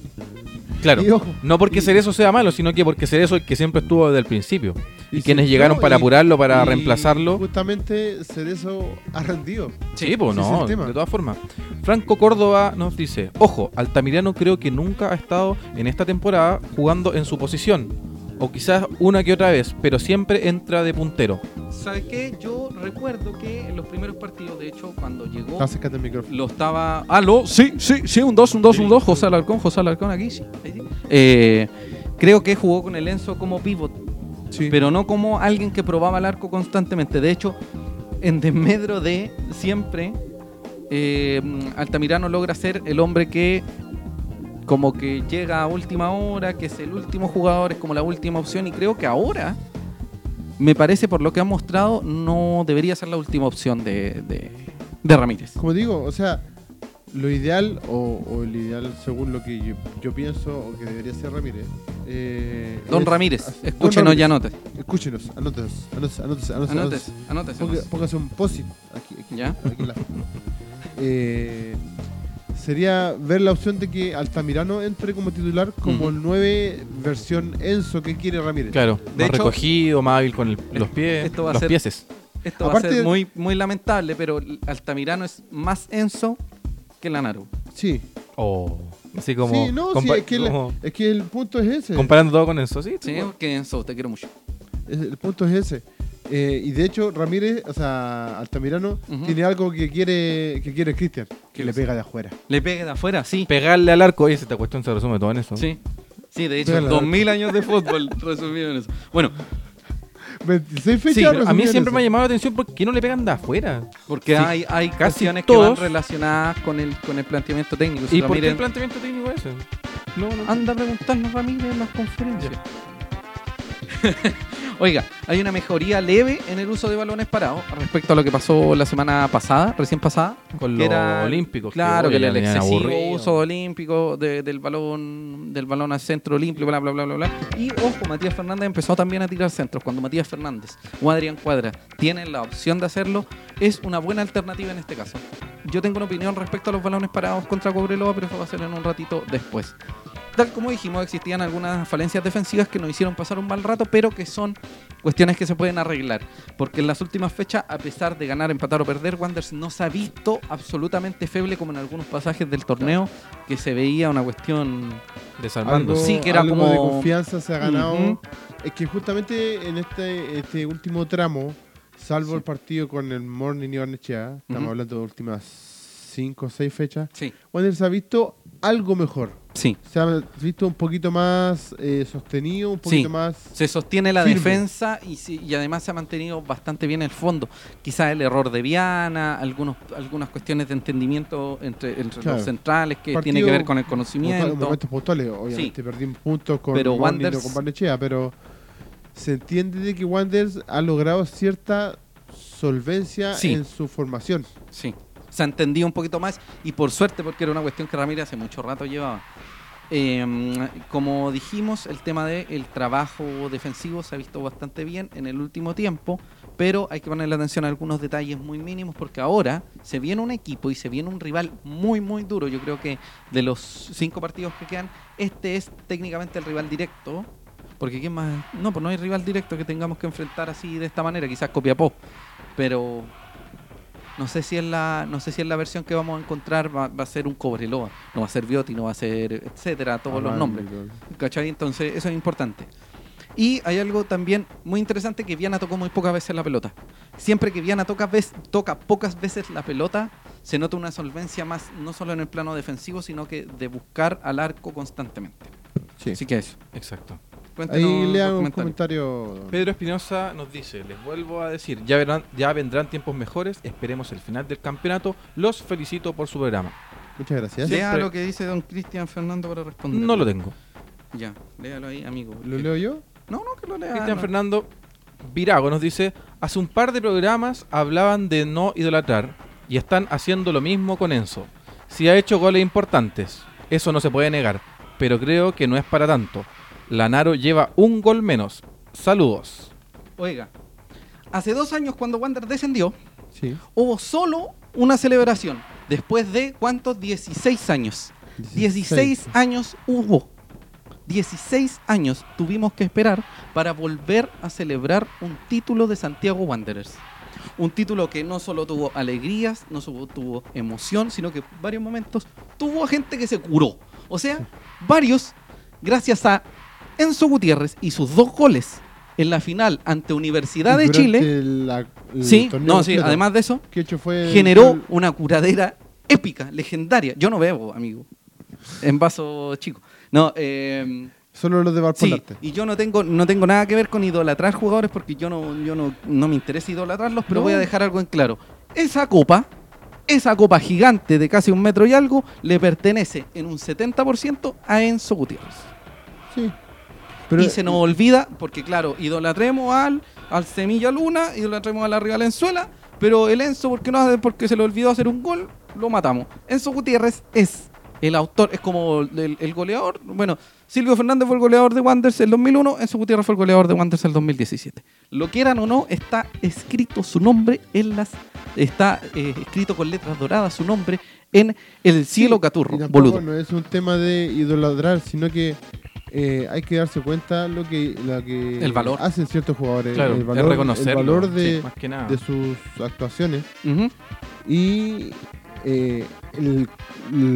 Claro, no porque y- Cerezo sea malo, sino que porque Cerezo es el que siempre estuvo desde el principio. Y, Y quienes sí, llegaron no, para y- apurarlo, para reemplazarlo. Justamente Cerezo ha rendido. Sí, pues no, de todas formas. Franco Córdoba nos dice, ojo, Altamirano creo que nunca ha estado en esta temporada jugando en su posición. O quizás una que otra vez, pero siempre entra de puntero. ¿Sabes qué? Yo recuerdo que en los primeros partidos, de hecho, cuando llegó. Acércate al micrófono. Lo estaba. ¿Aló? Sí, sí, sí, un 2, un 2, un 2. José Alarcón, José Alarcón aquí, sí. ahí sí. Eh, creo que jugó con el Enzo como pivot. Sí. pero no como alguien que probaba el arco constantemente. De hecho, en desmedro de siempre, eh, Altamirano logra ser el hombre que como que llega a última hora, que es el último jugador, es como la última opción y creo que ahora, me parece por lo que ha mostrado, no debería ser la última opción de, de, de Ramírez. Como digo, o sea, lo ideal, o, o el ideal según lo que yo, yo pienso, o que debería ser Ramírez. eh, Don es- Ramírez, escúchenos y anote. Escúchenos, Anótese, anótese. Ponga- Póngase un post aquí, aquí, ¿Ya? aquí en la- Eh, sería ver la opción de que Altamirano entre como titular como el 9 versión Enzo que quiere Ramírez. Claro, De más hecho, recogido, más hábil con el- los pies, esto va a los ser- pieses. Esto va a Aparte- ser muy, muy lamentable, pero Altamirano es más Enzo que Lanaro. Sí, Oh, así como, sí, no, sí, compa- es que, el, como es que el punto es ese. comparando todo con eso, sí. Sí, que Enzo, te quiero mucho. Es- El punto es ese. Eh, y de hecho, Ramírez, o sea, Altamirano, tiene algo que quiere que quiere Cristian, que le pega de afuera. Le pegue de afuera, sí. Pegarle al arco, oye, esta cuestión se resume todo en eso. Sí. Sí, de hecho, al 2000 años de fútbol resumido en eso. Bueno, 26 fechas. Sí, A mí siempre me ha llamado la atención por qué no le pegan de afuera. porque Sí, hay, hay casi cuestiones que van todos. relacionadas con el, con el planteamiento técnico. Si ¿Y por qué el planteamiento técnico ese? No, no. Anda a preguntarnos Ramírez en las conferencias. Oiga, hay una mejoría leve en el uso de balones parados respecto a lo que pasó la semana pasada, recién pasada. Con los olímpicos. Claro, que, el excesivo aburrido. uso olímpico de- del balón del balón al centro olímpico, bla, bla, bla, bla, bla. Y ojo, Matías Fernández empezó también a tirar centros. Cuando Matías Fernández o Adrián Cuadra tienen la opción de hacerlo, es una buena alternativa en este caso. Yo tengo una opinión respecto a los balones parados contra Cobreloa, pero eso va a ser en un ratito después. Tal como dijimos, existían algunas falencias defensivas que nos hicieron pasar un mal rato, pero que son cuestiones que se pueden arreglar. Porque en las últimas fechas, a pesar de ganar, empatar o perder, Wanderers no se ha visto absolutamente feble como en algunos pasajes del torneo, que se veía una cuestión... Desarmando. Algo, Sí, que era algo como- de confianza se ha ganado. Es que justamente en este, este último tramo, salvo Sí. el partido con el Morning y Barnechea, estamos hablando de últimas 5 o 6 fechas, Sí, Wander se ha visto algo mejor. Sí. Se ha visto un poquito más eh, sostenido, un poquito Sí. más... Se sostiene la Firme. defensa y, sí- y además se ha mantenido bastante bien el fondo. Quizás el error de Viana, algunos, algunas cuestiones de entendimiento entre, entre Claro. los centrales que Partido tiene que ver con el conocimiento. momentos puntuales. Obviamente perdimos puntos con Pero Wanderers- con Barnechea, pero se entiende de que Wanderers ha logrado cierta solvencia Sí. en su formación. Sí, se ha entendido un poquito más y por suerte porque era una cuestión que Ramírez hace mucho rato llevaba. Eh, como dijimos, el tema del trabajo defensivo se ha visto bastante bien en el último tiempo, pero hay que ponerle atención a algunos detalles muy mínimos porque ahora se viene un equipo y se viene un rival muy, muy duro. Yo creo que de los cinco partidos que quedan, este es técnicamente el rival directo. Porque ¿quién más? No, pues no hay rival directo que tengamos que enfrentar así de esta manera, quizás Copiapó. Pero no sé si es la, no sé si es la versión que vamos a encontrar va, va a ser un Cobreloa, no va a ser Bioti, no va a ser etcétera, todos los nombres. ¿Cachai? Entonces, eso es importante. Y hay algo también muy interesante que Viana tocó muy pocas veces la pelota. Siempre que Viana toca, vez- toca pocas veces la pelota, se nota una solvencia más, no solo en el plano defensivo, sino que de buscar al arco constantemente. Sí. Así que eso. Exacto. Cuéntenos Ahí los le hago un comentario. Pedro Espinosa nos dice, les vuelvo a decir, ya, verán, ya vendrán tiempos mejores, esperemos el final del campeonato, los felicito por su programa. Muchas gracias. Lea Siempre- lo que dice don Cristian Fernando para responder. No lo tengo. Ya, léalo ahí, amigo. ¿Lo leo yo? No, no, que lo lea. Cristian no. Fernando Virago nos dice, hace un par de programas hablaban de no idolatrar y están haciendo lo mismo con Enzo. Si ha hecho goles importantes, eso no se puede negar, pero creo que no es para tanto. Lanaro lleva un gol menos. Saludos. Oiga, hace dos años cuando Wander descendió, Sí. hubo solo una celebración. Después de, ¿cuántos? 16 años. 16 años hubo. 16 años tuvimos que esperar para volver a celebrar un título de Santiago Wanderers. Un título que no solo tuvo alegrías, no solo tuvo emoción, sino que en varios momentos tuvo gente que se curó. O sea, varios, gracias a Enzo Gutiérrez y sus dos goles en la final ante Universidad de Chile. la- Sí, no, sí, además de eso, que hecho fue generó el- una curadera épica, legendaria. Yo no bebo, amigo. En vaso chico. No, eh, solo los de sí, Valpolarte. y yo no tengo, no tengo nada que ver con idolatrar jugadores porque yo no, yo no, no me interesa idolatrarlos, pero No. voy a dejar algo en claro. Esa copa, esa copa gigante de casi un metro y algo, le pertenece en un 70% a Enzo Gutiérrez. Sí. Pero, y se nos olvida, porque claro, idolatremos al, al Semilla Luna, idolatremos a la Rival Enzuela, pero el Enzo, porque, no, hace- porque se le olvidó hacer un gol, lo matamos. Enzo Gutiérrez es el autor, es como el, el goleador. Bueno, Silvio Fernández fue el goleador de Wanderers el 2001, Enzo Gutiérrez fue el goleador de Wanderers el 2017. Lo quieran o no, está escrito su nombre en las. Está eh, escrito con letras doradas su nombre en el cielo y caturro, boludo. No es un tema de idolatrar, sino que eh, hay que darse cuenta lo que, lo que El valor. hacen ciertos jugadores. Claro, el valor, reconocerlo. el valor de, sí, sus actuaciones y eh, el,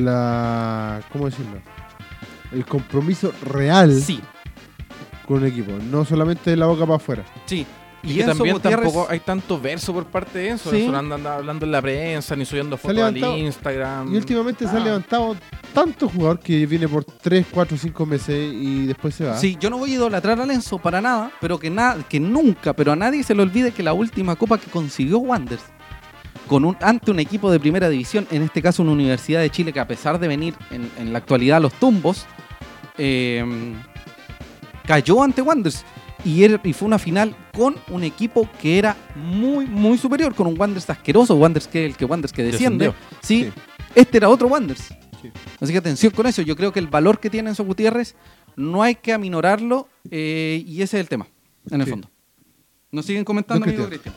la. ¿Cómo decirlo? El compromiso real Sí, con un equipo, no solamente de la boca para afuera. Sí, Y, Y que Enzo también Gutiérrez- tampoco hay tanto verso por parte de Enzo. Sí. Enzo no anda, hablando en la prensa, ni subiendo fotos al Instagram. Y últimamente se ha Ah. levantado tanto jugador que viene por 3, 4, 5 meses y después se va. Sí, yo no voy a idolatrar a Lenzo para nada, pero que, nada que nunca, pero a nadie se le olvide que la última copa que consiguió Wanderers con un, ante un equipo de primera división, en este caso una Universidad de Chile que a pesar de venir en, en la actualidad a los tumbos, eh, cayó ante Wanderers. Y, era- y fue una final con un equipo que era muy, muy superior, con un Wanderers asqueroso, Wanderers que el que Wanderers que desciende. Sí, Sí. este era otro Wanderers. Sí. Así que atención con eso. Yo creo que el valor que tiene Enzo Gutiérrez no hay que aminorarlo eh, y ese es el tema, en el Sí. fondo. Nos siguen comentando, amigo Cristian.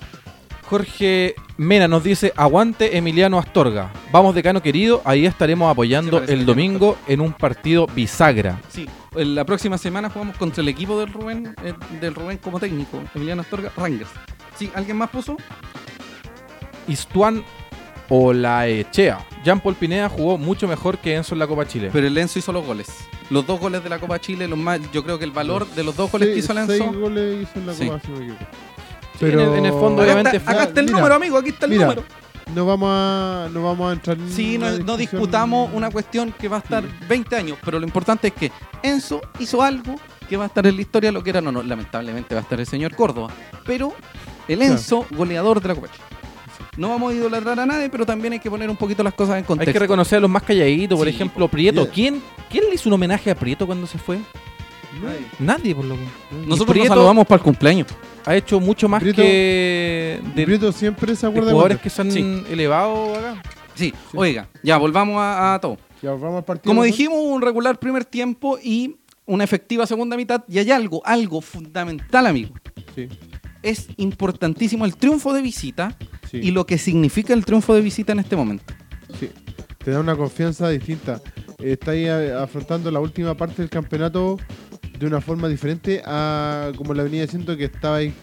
Jorge Mena nos dice, aguante Emiliano Astorga. Vamos decano querido, ahí estaremos apoyando el domingo en un partido bisagra. Sí, la próxima semana jugamos contra el equipo del Rubén, eh, del Rubén como técnico, Emiliano Astorga, Rangers. Sí, ¿alguien más puso? Istuan Olaechea. Jean Paul Pineda jugó mucho mejor que Enzo en la Copa Chile. Pero el Enzo hizo los goles. Los dos goles de la Copa Chile, los más, yo creo que el valor de los dos goles que Seis- hizo el seis Enzo. goles hizo en la Sí. Copa, si no me equivoco. Sí, en el- en el fondo, Acá obviamente, está, acá está el mira, número, amigo, aquí está el mira, número. No vamos a, no vamos a entrar en Sí, no, no discutamos una cuestión que va a estar Sí. 20 años, pero lo importante es que Enzo hizo algo que va a estar en la historia, lo que era, no, no, lamentablemente va a estar el señor Córdoba, pero el Claro. Enzo, goleador de la Copa. No vamos a idolatrar a nadie, pero también hay que poner un poquito las cosas en Hay contexto. que reconocer a los más calladitos, por Sí, ejemplo, Prieto. Yeah. ¿Quién, ¿Quién le hizo un homenaje a Prieto cuando se fue? Nadie. Nadie, por lo que. Nosotros Prieto- nos saludamos para el cumpleaños. Ha hecho mucho más Prieto- que de, Prieto siempre se de acuerda de jugadores que se han Sí. elevado acá. Sí, oiga, ya volvamos a, a todo. Ya vamos al partido. Como ¿no? dijimos, un regular primer tiempo y una efectiva segunda mitad. Y hay algo, algo fundamental, amigo. Sí, Es importantísimo el triunfo de visita sí, y lo que significa el triunfo de visita en este momento. sí. Te da una confianza distinta. Estáis afrontando la última parte del campeonato de una forma diferente a como la venía diciendo que estabais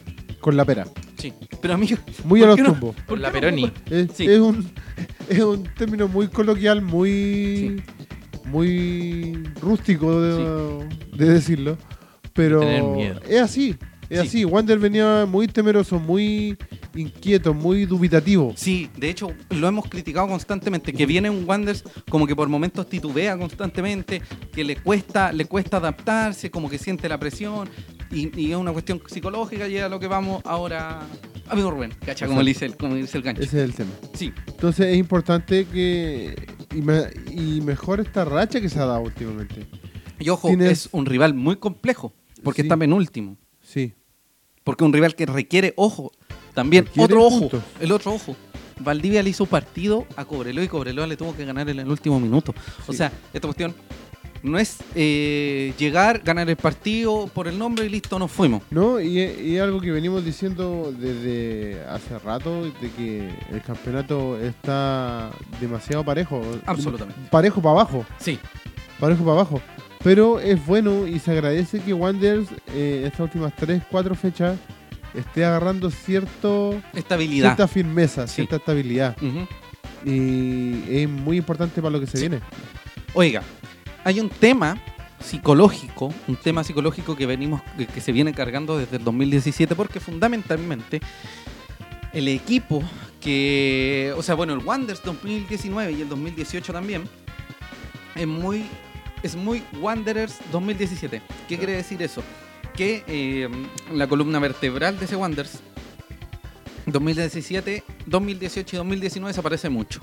con la pera. Sí. Pero amigo, Muy ¿por a los no- tumbos. por Con la Peroni. Es, Sí. es un, es un término muy coloquial, muy, muy rústico de, de decirlo, pero Tener miedo. es así, es Sí. así. Wander venía muy temeroso, muy inquieto, muy dubitativo. Sí, de hecho lo hemos criticado constantemente, que viene un Wanderers como que por momentos titubea constantemente, que le cuesta, le cuesta adaptarse, como que siente la presión, y, y es una cuestión psicológica y es a lo que vamos ahora. Amigo Rubén, cacha, como le dice el, como dice el gancho. Ese es el tema. Sí, Entonces es importante que y, me- y mejor esta racha que se ha dado últimamente. y ojo, Tienes- es un rival muy complejo, porque Sí. está penúltimo. Sí, Porque un rival que requiere ojo. También, Requiere otro ojo. El otro ojo. Valdivia le hizo partido a Cobreloa y Cobreloa le tuvo que ganar en el último minuto. O sea, esta cuestión no es eh, llegar, ganar el partido por el nombre y listo, nos fuimos. ¿no? Y, algo que venimos diciendo desde hace rato, de que el campeonato está demasiado parejo. Absolutamente. Parejo para abajo. Sí, parejo para abajo. Pero es bueno y se agradece que Wanderers eh, estas últimas 3, 4 fechas esté agarrando cierto, estabilidad. cierta firmeza, Sí. cierta estabilidad. Y es muy importante para lo que se Sí. viene. Oiga, hay un tema psicológico, un tema psicológico que venimos, que, que se viene cargando desde el 2017, porque fundamentalmente el equipo que, o sea, bueno, el Wanderers 2019 y el 2018 también, es muy, es muy Wanderers 2017. ¿Qué quiere decir eso? Que eh, la columna vertebral de ese Wanderers 2017, 2018 y 2019 desaparece mucho.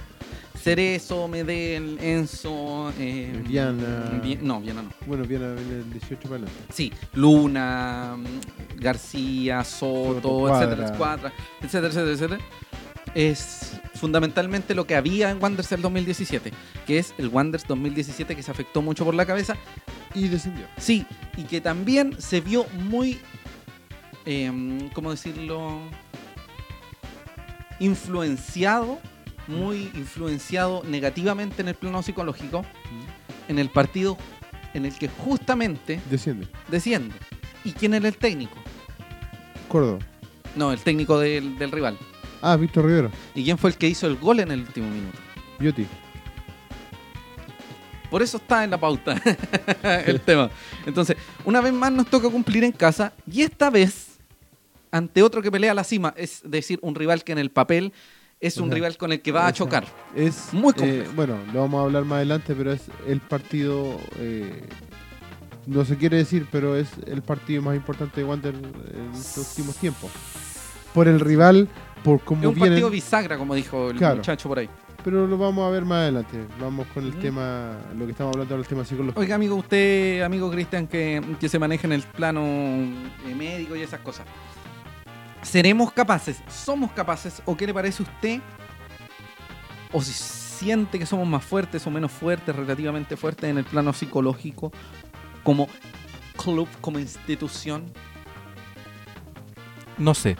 Cerezo, Medel, Enzo, eh, Viana. Vi- no, Viana no. Bueno, viene el 18 para adelante. Sí, Luna, mm, García, Soto, Soto, etcétera, Cuadra. etcétera, etcétera, etcétera, etcétera. Es fundamentalmente lo que había en Wanderers del 2017, que es el Wanderers 2017 que se afectó mucho por la cabeza. Y descendió. Sí, y que también se vio muy, em, ¿cómo decirlo? Influenciado, muy influenciado negativamente en el plano psicológico, en el partido en el que justamente Desciende. desciende. ¿Y quién era el técnico? Córdoba. No, el técnico del, del rival. Ah, Víctor Rivero. ¿Y quién fue el que hizo el gol en el último minuto? Yoti. Por eso está en la pauta el tema. Entonces, una vez más nos toca cumplir en casa y esta vez ante otro que pelea la cima, es decir, un rival que en el papel es un rival con el que va a chocar. Es Muy eh, complejo. bueno, lo vamos a hablar más adelante, pero es el partido. eh, no se quiere decir, pero es el partido más importante de Wander en los últimos tiempos. Por el rival, por cómo Es un vienen. partido bisagra, como dijo el Claro. muchacho por ahí. Pero lo vamos a ver más adelante. Vamos con el Ujú. tema, lo que estamos hablando ahora, el tema psicológico. Oiga, amigo, usted, amigo Cristian, que, que se maneja en el plano eh, médico y esas cosas. ¿Seremos capaces? ¿Somos capaces? ¿O qué le parece a usted? ¿O si siente que somos más fuertes o menos fuertes, relativamente fuertes en el plano psicológico, como club, como institución? No sé.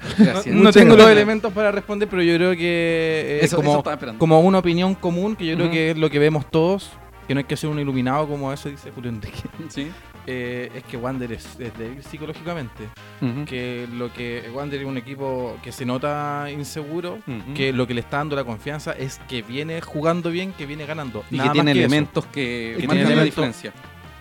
Gracias. No, Muchas tengo los elementos para responder, pero yo creo que Eso- eso como, como una opinión común, que yo creo que es lo que vemos todos, que no hay que ser un iluminado como eso dice Julio Enrique. Sí. Eh, es que Wander es, es débil psicológicamente. Que lo que Wander es un equipo que se nota inseguro, que lo que le está dando la confianza es que viene jugando bien, que viene ganando. y Nada que tiene eso. elementos que, que la elementos- diferencia.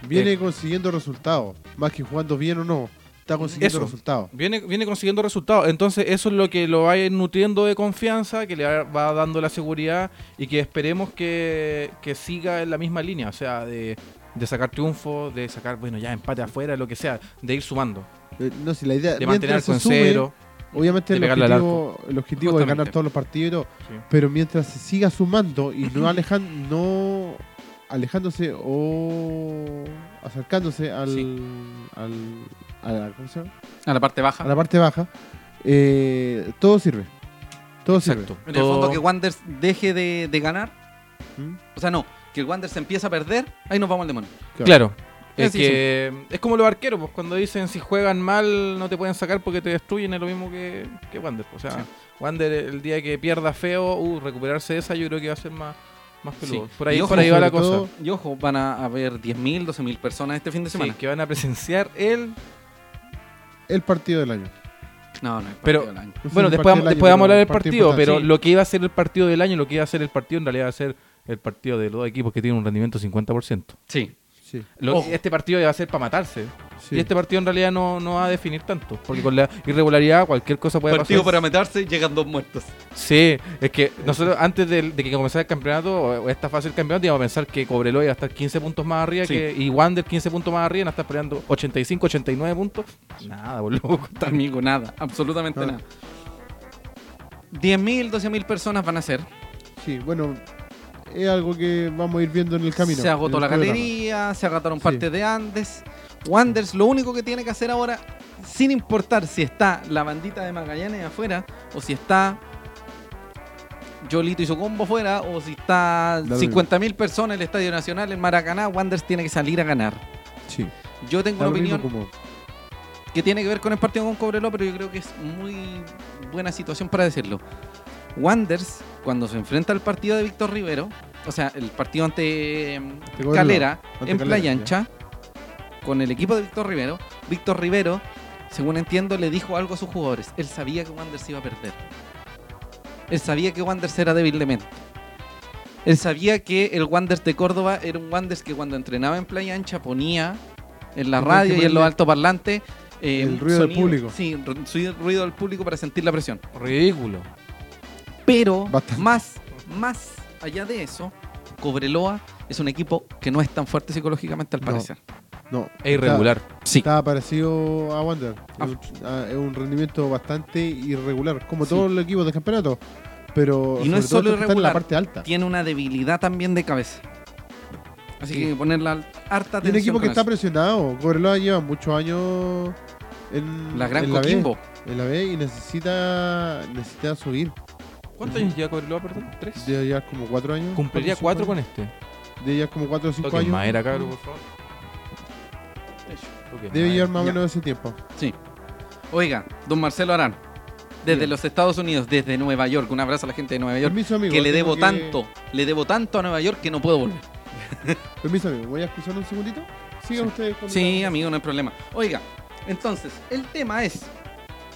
Viene consiguiendo resultados. Más que jugando bien o no. Está consiguiendo Eso. resultados. Viene, viene consiguiendo resultados. Entonces, eso es lo que lo va a ir nutriendo de confianza, que le va- dando la seguridad y que esperemos que, que siga en la misma línea. O sea, de, de sacar triunfo, de sacar, bueno, ya empate afuera, lo que sea, de ir sumando. Eh, no, si la idea. De mantener con sume, cero. Obviamente el objetivo, el objetivo es Justamente. ganar todos los partidos. Sí. Pero mientras se siga sumando y no alejan, no alejándose o acercándose al, Sí. al a, la, ¿cómo se llama? A la parte baja. a la parte baja, eh, todo sirve. Todo Exacto. En el fondo que Wanderers deje de, de ganar. sirve. ¿Mm? O sea, no, que el Wanderers empieza a perder, ahí nos vamos al demonio. Claro. Es Así que es como los arqueros, pues cuando dicen si juegan mal no te pueden sacar porque te destruyen, es lo mismo que, que Wander. O sea, Sí. Wander el día que pierda feo, uh, recuperarse de esa yo creo que va a ser más, más peludo. Sí. Por ahí, Y ojo, por ahí va la cosa. todo, Y ojo, van a haber 10.000, 12.000 personas este fin de Sí, semana. que van a presenciar el... el partido del año. No, no, Pero- del año. Bueno, después, vamos- del año, después vamos a hablar del partido, pero Sí. lo que iba a ser el partido del año, lo que iba a ser el partido en realidad va a ser el partido de los dos equipos que tienen un rendimiento 50%. Sí. Sí, Lo- este partido va a ser para matarse. Sí. Y este partido en realidad no, no va a definir tanto. Porque con la irregularidad cualquier cosa puede Partido pasar. para meterse, llegan dos muertos. Sí, es que nosotros antes de, que comenzara el campeonato, o esta fase del campeonato, íbamos a pensar que Cobreloa iba a estar 15 puntos más arriba Sí. que, y Wander 15 puntos más arriba, no está peleando 85, 89 puntos. Nada, boludo. Amigo, nada, absolutamente Ah. nada. 10.000, 12.000 personas van a ser. Sí, bueno, es algo que vamos a ir viendo en el camino. Se agotó la programa. galería, se agotaron Sí. partes de Andes. Wanders lo único que tiene que hacer ahora, sin importar si está la bandita de Magallanes afuera, o si está Yolito y su combo afuera, o si está lo 50.000 personas en el Estadio Nacional en Maracaná, Wanders tiene que salir a ganar. Sí, Yo tengo da una opinión como- que tiene que ver con el partido con Cobreloa, pero yo creo que es muy buena situación para decirlo. Wanders, cuando se enfrenta al partido de Víctor Rivero, o sea, el partido ante Cobreloa, Calera, ante en Calera, Playa ya. Ancha, con el equipo de Víctor Rivero, Víctor Rivero, según entiendo, le dijo algo a sus jugadores. Él sabía que Wanders iba a perder. Él sabía que Wanders era débil de mente. Él sabía que el Wanders de Córdoba era un Wanders que cuando entrenaba en Playa Ancha ponía en la radio y en los altoparlantes eh, el ruido del público. Sí, su- ruido del público para sentir la presión. Ridículo. Pero Bastante. más, más allá de eso, Cobreloa es un equipo que no es tan fuerte psicológicamente al No. parecer. No, Es irregular. Sí. Está parecido a Wander. Ah. Es un- ah, Es un rendimiento bastante irregular, como Sí. todos los equipos del campeonato. Pero Y no es solo que están en la irregular, parte alta. Tiene una debilidad también de cabeza. Así Sí. que ponerla harta Y un equipo que está eso. presionado. Cobreloa lleva muchos años en La gran en la B, Coquimbo. en la B y necesita necesita subir. ¿Cuántos años lleva Cobreloa, perdón? ¿Tres? Debe llevar como cuatro años. Cumpliría cuatro, con este. Debe llevar como cuatro o cinco Toquen años. madera, cabrón, por favor. Toquen Debe llevar más o menos ese tiempo. Sí. Oiga, don Marcelo Arán, desde Bien. los Estados Unidos, desde Nueva York, un abrazo a la gente de Nueva York, Permiso, amigo. que le debo que- tanto, le debo tanto a Nueva York que no puedo volver. Permiso, amigo. Voy a excusar un segundito. Sigan Sí. ustedes con Sí, amigo, no hay problema. Oiga, entonces, el tema es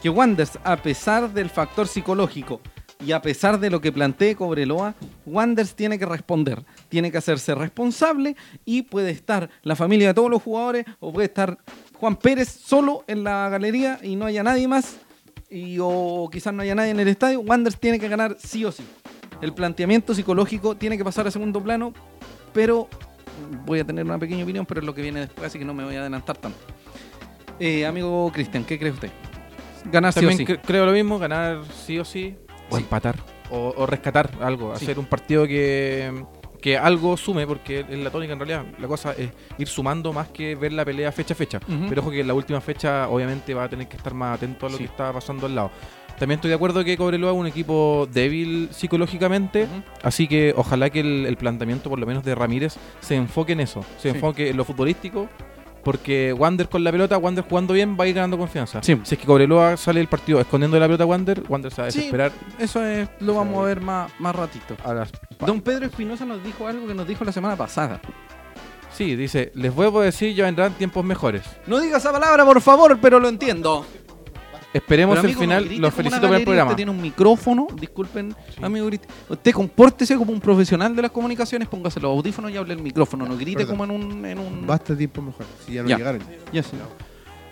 que Wanders, a pesar del factor psicológico Y a pesar de lo que plantee Cobreloa, Wanders tiene que responder, tiene que hacerse responsable y puede estar la familia de todos los jugadores o puede estar Juan Pérez solo en la galería y no haya nadie más y, o quizás no haya nadie en el estadio. Wanders tiene que ganar sí o sí. El planteamiento psicológico tiene que pasar a segundo plano, pero voy a tener una pequeña opinión, pero es lo que viene después, así que no me voy a adelantar tanto. Eh, amigo Cristian, ¿qué cree usted? Ganar sí o sí. cre- creo lo mismo, ganar sí o sí, o Sí. empatar, o, o rescatar algo, Sí. hacer un partido que, que algo sume, porque en la tónica en realidad la cosa es ir sumando más que ver la pelea fecha a fecha. Pero ojo que en la última fecha obviamente va a tener que estar más atento a lo Sí. que está pasando al lado. También estoy de acuerdo que Cobreloa es un equipo débil psicológicamente, así que ojalá que el, el planteamiento por lo menos de Ramírez se enfoque en eso, se Sí. enfoque en lo futbolístico, porque Wander con la pelota, Wander jugando bien va a ir ganando confianza. Sí. Si es que Cobreloa sale del partido escondiendo la pelota a Wander, Wander se va a Sí. desesperar Eso es, lo vamos a ver más, más ratito. a las... Don Pedro Espinosa nos dijo algo que nos dijo la semana pasada. Sí, dice, les vuelvo a decir, ya vendrán tiempos mejores. No diga esa palabra, por favor, pero lo entiendo. Esperemos el final, no los felicito por el programa. Usted tiene un micrófono, disculpen, Sí. amigo grite. Usted compórtese como un profesional de las comunicaciones, póngase los audífonos y hable el micrófono, no grite perdón. como en un... En un... Basta tiempo mejor. Si ya no Ya. llegaron. Ya sí.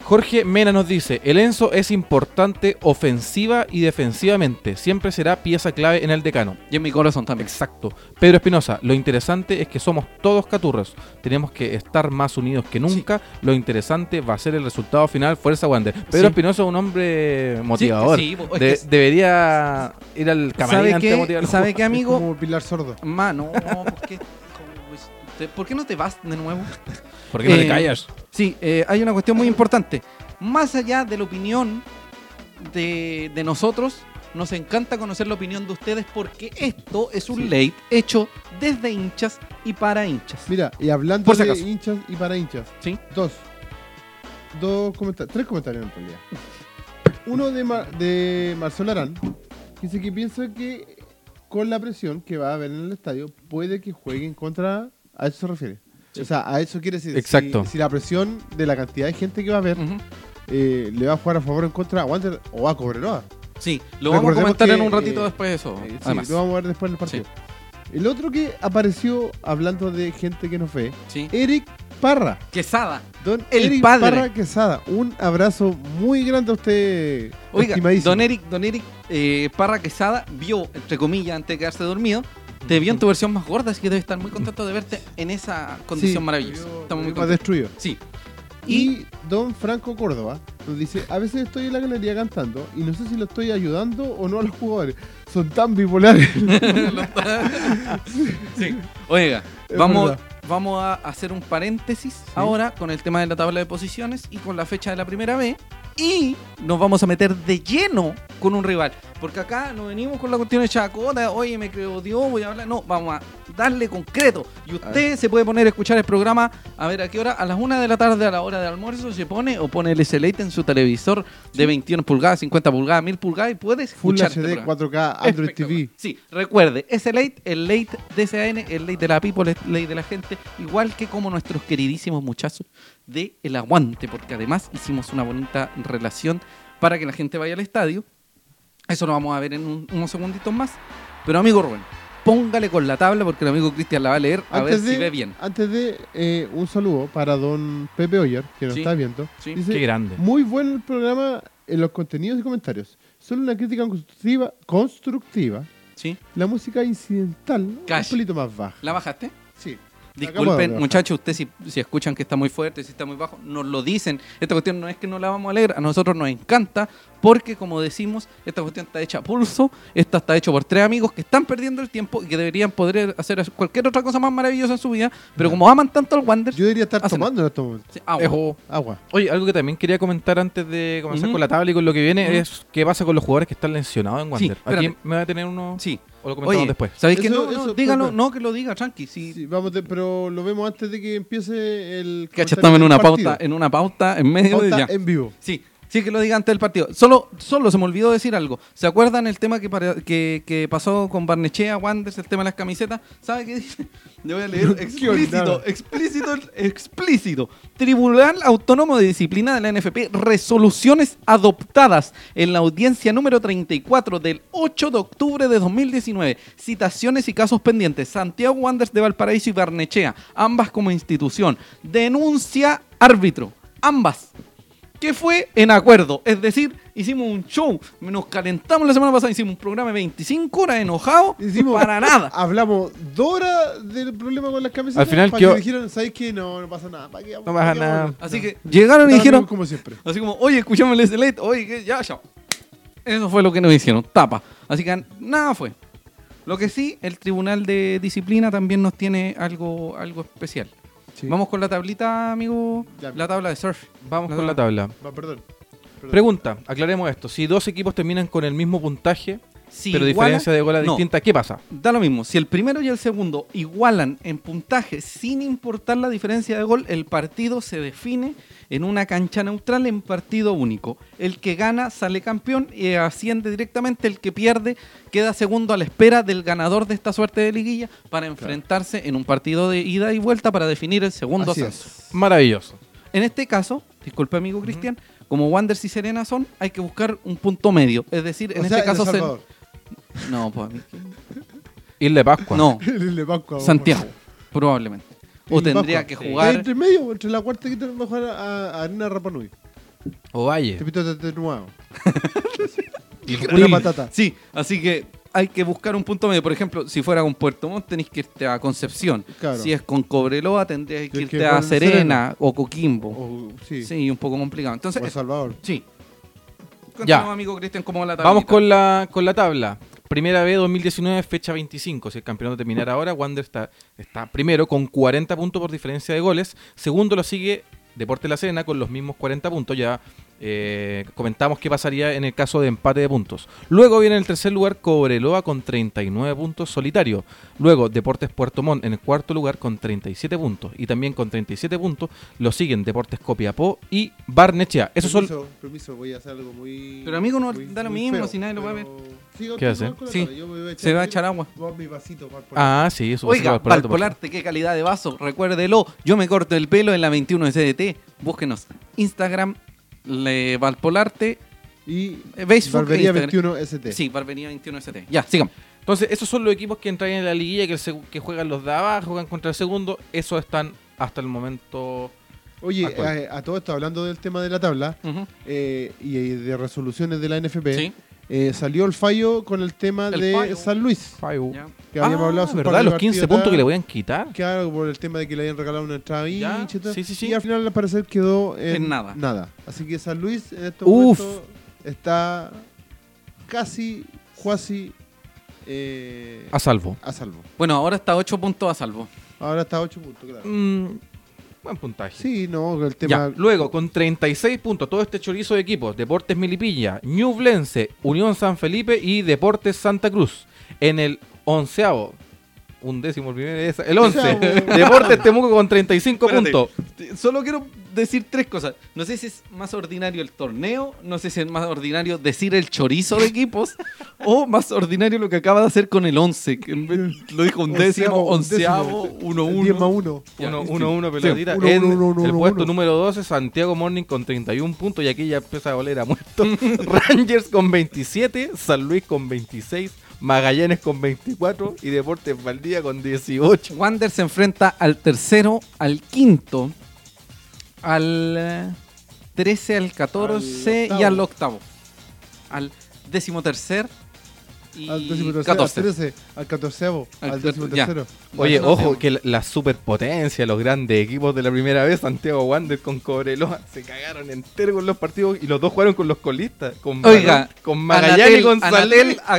Jorge Mena nos dice, el Enzo es importante ofensiva y defensivamente, siempre será pieza clave en el decano. Y en mi corazón también. Exacto. Pedro Espinosa, lo interesante es que somos todos caturros. Tenemos que estar más unidos que nunca. Lo interesante va a ser el resultado final, Fuerza Wander. Pedro Sí. Espinosa es un hombre motivador. Sí, sí, es De- debería ir al camarín ¿Sabe antes de qué? ¿Sabe qué, amigo? Como Pilar Sordo. Mano, ¿por qué, ¿por qué no te vas de nuevo? ¿Por qué no Eh, te callas? Sí, eh, hay una cuestión muy importante. Más allá de la opinión de, de nosotros, nos encanta conocer la opinión de ustedes porque esto es un Sí. late hecho desde hinchas y para hinchas. Mira, y hablando Por si de acaso. hinchas y para hinchas, ¿Sí? dos. Dos comentarios, tres comentarios en realidad. Uno de, Mar- de Marcelo Arán, que dice que piensa que con la presión que va a haber en el estadio, puede que jueguen contra. A eso se refiere. O sea, a eso quiere decir. si- Exacto. Si, la presión de la cantidad de gente que va a Ujú. eh, le va a jugar a favor o en contra a Wander o a Cobreloa. Sí, lo vamos a comentar que, en un ratito eh, después de eso. Eh, sí, lo vamos a ver después en el partido. El otro que apareció hablando de gente que nos ve. Eric Parra. Quesada. Don El Eric padre. Parra Quesada. Un abrazo muy grande a usted, Oiga, don Eric, don Eric eh, Parra Quesada vio, entre comillas, antes de quedarse dormido, te vio en tu versión más gorda, así que debe estar muy contento de verte en esa condición Sí, maravillosa. Estamos muy más contentos. destruido. Sí. Y, Y don Franco Córdoba nos dice, a veces estoy en la galería cantando y no sé si lo estoy ayudando o no a los jugadores. Son tan bipolares. sí. Oiga, Es vamos, verdad. vamos a hacer un paréntesis ahora con el tema de la tabla de posiciones y con la fecha de la primera B. Y nos vamos a meter de lleno con un rival. Porque acá no venimos con la cuestión de chacota, oye, me creo Dios, voy a hablar. No, vamos a darle concreto. Y usted se puede poner a escuchar el programa, a ver a qué hora, a las una de la tarde, a la hora de almuerzo, se pone o pone el SLate en su televisor de 21 pulgadas, 50 pulgadas, 1000 pulgadas y puede Full escuchar. este HD, programa. 4K, Android TV. Sí, recuerde, ese late, el late de SAN, el late de la people, el late de la gente, igual que como nuestros queridísimos muchachos de El Aguante, porque además hicimos una bonita relación para que la gente vaya al estadio. Eso lo vamos a ver en un- unos segunditos más. Pero amigo Rubén, póngale con la tabla porque el amigo Cristian la va a leer a ver Antes de, si ve bien. antes de eh, un saludo para don Pepe Oyer, que nos Sí. está viendo. Sí. Dice, Qué grande. Muy bueno el programa en los contenidos y comentarios. Solo una crítica constructiva, constructiva. ¿Sí? La música incidental un Cash. pelito más baja. ¿La bajaste? Sí. Disculpen, muchachos, ustedes si, si escuchan que está muy fuerte, si está muy bajo, nos lo dicen. Esta cuestión no es que no la vamos a leer, a nosotros nos encanta, porque como decimos, esta cuestión está hecha a pulso, esta está hecho por tres amigos que están perdiendo el tiempo y que deberían poder hacer cualquier otra cosa más maravillosa en su vida, pero como aman tanto al Wander, Yo debería estar Hacen- tomando en estos momentos. sí, agua. Ejo. Agua. Oye, algo que también quería comentar antes de comenzar con la tabla y con lo que viene es qué pasa con los jugadores que están lesionados en Sí, Wander. espérate. Aquí me va a tener uno Sí. o lo comentamos Oye, después. ¿sabéis que Eso- no? dígalo, no, que lo diga, tranqui. Sí, Sí, vamos de- pero lo vemos antes de que empiece el. Cacha, estamos en una partido. pauta, en una pauta en medio de Pauta ya. en vivo. Sí, Sí, que lo diga antes del partido. Solo, solo se me olvidó decir algo. ¿Se acuerdan el tema que, que, que pasó con Barnechea, Wanders, el tema de las camisetas? ¿Sabe qué dice? Le voy a leer explícito, explícito, explícito. Tribunal Autónomo de Disciplina de la NFP, resoluciones adoptadas en la audiencia número 34 del 8 de octubre de 2019. Citaciones y casos pendientes. Santiago Wanderers de Valparaíso y Barnechea, ambas como institución. Denuncia árbitro, ambas. Que fue en acuerdo. Es decir, hicimos un show, nos calentamos la semana pasada, hicimos un programa de 25 horas enojado, Hicimos- para nada. Hablamos dos horas del problema con las camisetas. Al final para quedó- que dijeron, ¿sabes qué? No, no pasa nada. ¿para qué vamos- No para pasa qué nada. vamos?" Así No. que llegaron y dijeron, como siempre. así como, oye, escuchamos el SLate, oye, que ya, ya. Eso fue lo que nos hicieron, tapa. Así que nada fue. Lo que sí, el Tribunal de Disciplina también nos tiene algo, algo especial. Sí. Vamos con la tablita, amigo. Ya. La tabla de surf. Vamos La con la tabla. tabla. Va, perdón. Perdón. Pregunta, aclaremos esto. Si dos equipos terminan con el mismo puntaje, Si pero diferencia de goles no, distinta, ¿qué pasa? Da lo mismo. Si el primero y el segundo igualan en puntaje sin importar la diferencia de gol, el partido se define en una cancha neutral en partido único. El que gana sale campeón y asciende directamente. El que pierde queda segundo a la espera del ganador de esta suerte de liguilla para enfrentarse en un partido de ida y vuelta para definir el segundo Así ascenso. es. Maravilloso. En este caso, disculpe amigo Cristian, como Wanderers y Serena son, hay que buscar un punto medio. Es decir, en O sea, este caso... No, pues a mí... Isla de Pascua. No, El de Pascua, Santiago, probablemente. O tendría Pascua. que jugar. Entre medio, entre la cuarta y quinta, mejor a, a Arena Rapanui. O Valle. Te pito de nuevo. Y Una patata. Sí, así que hay que buscar un punto medio. Por ejemplo, si fuera con Puerto Montt, tenéis que irte a Concepción. Claro. Si es con Cobreloa, tendrías que Tienes que irte ir a con Serena, Serena. o Coquimbo. O, sí. sí. un poco complicado. Entonces, o El Salvador. sí. Ya. Cuéntanos, amigo Cristian, cómo va la Vamos tablita. con la, con la tabla. Primera B 2019, fecha 25. Si el campeonato terminara ahora, Wander está, está primero con 40 puntos por diferencia de goles. Segundo lo sigue Deporte La Serena con los mismos 40 puntos. Ya eh, comentamos qué pasaría en el caso de empate de puntos. Luego viene en el tercer lugar Cobreloa con 39 puntos solitario. Luego Deportes Puerto Montt en el cuarto lugar con 37 puntos. Y también con 37 puntos lo siguen Deportes Copiapó y Barnechea. Esos son Permiso, permiso, voy a hacer algo muy. Pero, amigo, no muy- da lo mismo feo, si nadie lo va a ver. Sigo ¿Qué hace? Sí. Se va a echar agua. Mi vasito Ah, sí, eso Oiga. Valpolarte, qué calidad de vaso. Recuérdelo, yo me corto el pelo en la 21 de CDT. Búsquenos. Instagram, le Valpolarte, Y eh, Facebook, Barbería e Instagram. 21 ST. Sí, Barbería 21 ST. Ya, sigamos. Entonces, esos son los equipos que entran en la liguilla, que, el que juegan los de abajo, juegan contra el segundo. Esos están hasta el momento. Oye, a, a todo esto, hablando del tema de la tabla eh, y de resoluciones de la NFP, Sí. Eh, salió el fallo con el tema El de fallo. San Luis. Ya. Que habíamos Ah, hablado hace un par ¿verdad? de Los 15 partidos puntos atrás. que le voy a quitar. Claro, por el tema de que le habían regalado una entrada y sí, sí, sí. Y al final al parecer quedó en, En nada. Nada. Así que San Luis en estos Uf. momentos está casi, cuasi eh, A salvo. a salvo. Bueno, ahora está 8 puntos a salvo. Ahora está a 8 puntos, claro. Mm, buen puntaje. Sí, no, el Ya, tema... Luego, con 36 puntos, todo este chorizo de equipos, Deportes Milipilla, Ñublense, Unión San Felipe y Deportes Santa Cruz. En el onceavo, un décimo, el el once, Onceavo. Deportes Temuco con 35 Espérate. puntos. Solo quiero decir tres cosas. No sé si es más ordinario el torneo, no sé si es más ordinario decir el chorizo de equipos, o más ordinario lo que acaba de hacer con el 11, que en vez- lo dijo un décimo, onceavo, uno, 10 más uno. 1. Ya, 1 en fin. 1 1 pelotita. uno, en uno, uno, uno, el puesto uno. número 12, Santiago Morning con 31 puntos. Y aquí ya empieza a oler a muerto. Rangers con 27, San Luis con 26, Magallanes con 24 y Deportes Valdía con 18. Wander se enfrenta al tercero, al quinto, al eh, 13, al 14 Al y al octavo. Al décimo tercer y Al décimo tercero, 14. al 13, al 14, Al al décimo ya. tercero. Oye, no, ojo, no. que la, la superpotencia, los grandes equipos de la primera vez, Santiago Wander con Cobreloa, se cagaron entero con los partidos y los dos jugaron con los colistas. Con Oiga, con Magallanes y con San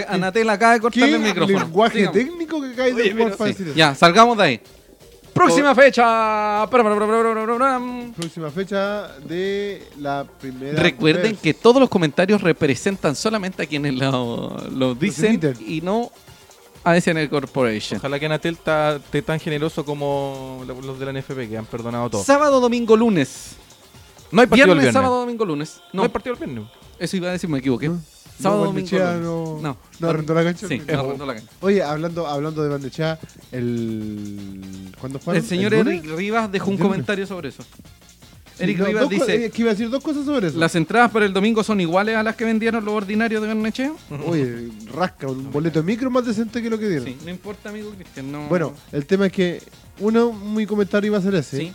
Anatel, acaba de ¿Qué cortarle el micrófono. lenguaje técnico que cae Oye, de para sí. Ya, salgamos de ahí. Próxima fecha. Próxima fecha de la primera Recuerden vez. que todos los comentarios representan solamente a quienes lo, lo dicen y no a SN Corporation. Ojalá que Anatel esté tan generoso como los de la NFP que han perdonado todo. Sábado, domingo, lunes. No hay partido viernes, el viernes. sábado, domingo, lunes. No, No, hay partido el viernes. eso iba a decir, me equivoqué. No. Sábado, No, domingo, no- No, no arrendó la cancha. Sí, No. arrendó la cancha. Oye, hablando, hablando de Barnechea, el... ¿Cuándo fue? El señor? Eric Rivas dejó un comentario sobre eso. Eric no, Rivas dice, eh, que iba a decir dos cosas sobre eso. ¿las entradas para el domingo son iguales a las que vendieron los ordinarios de Barnechea? Oye, rasca, un boleto de micro más decente que lo que dieron. Sí, no importa, amigo Cristian, no... Bueno, el tema es que uno, mi comentario iba a ser ese. sí.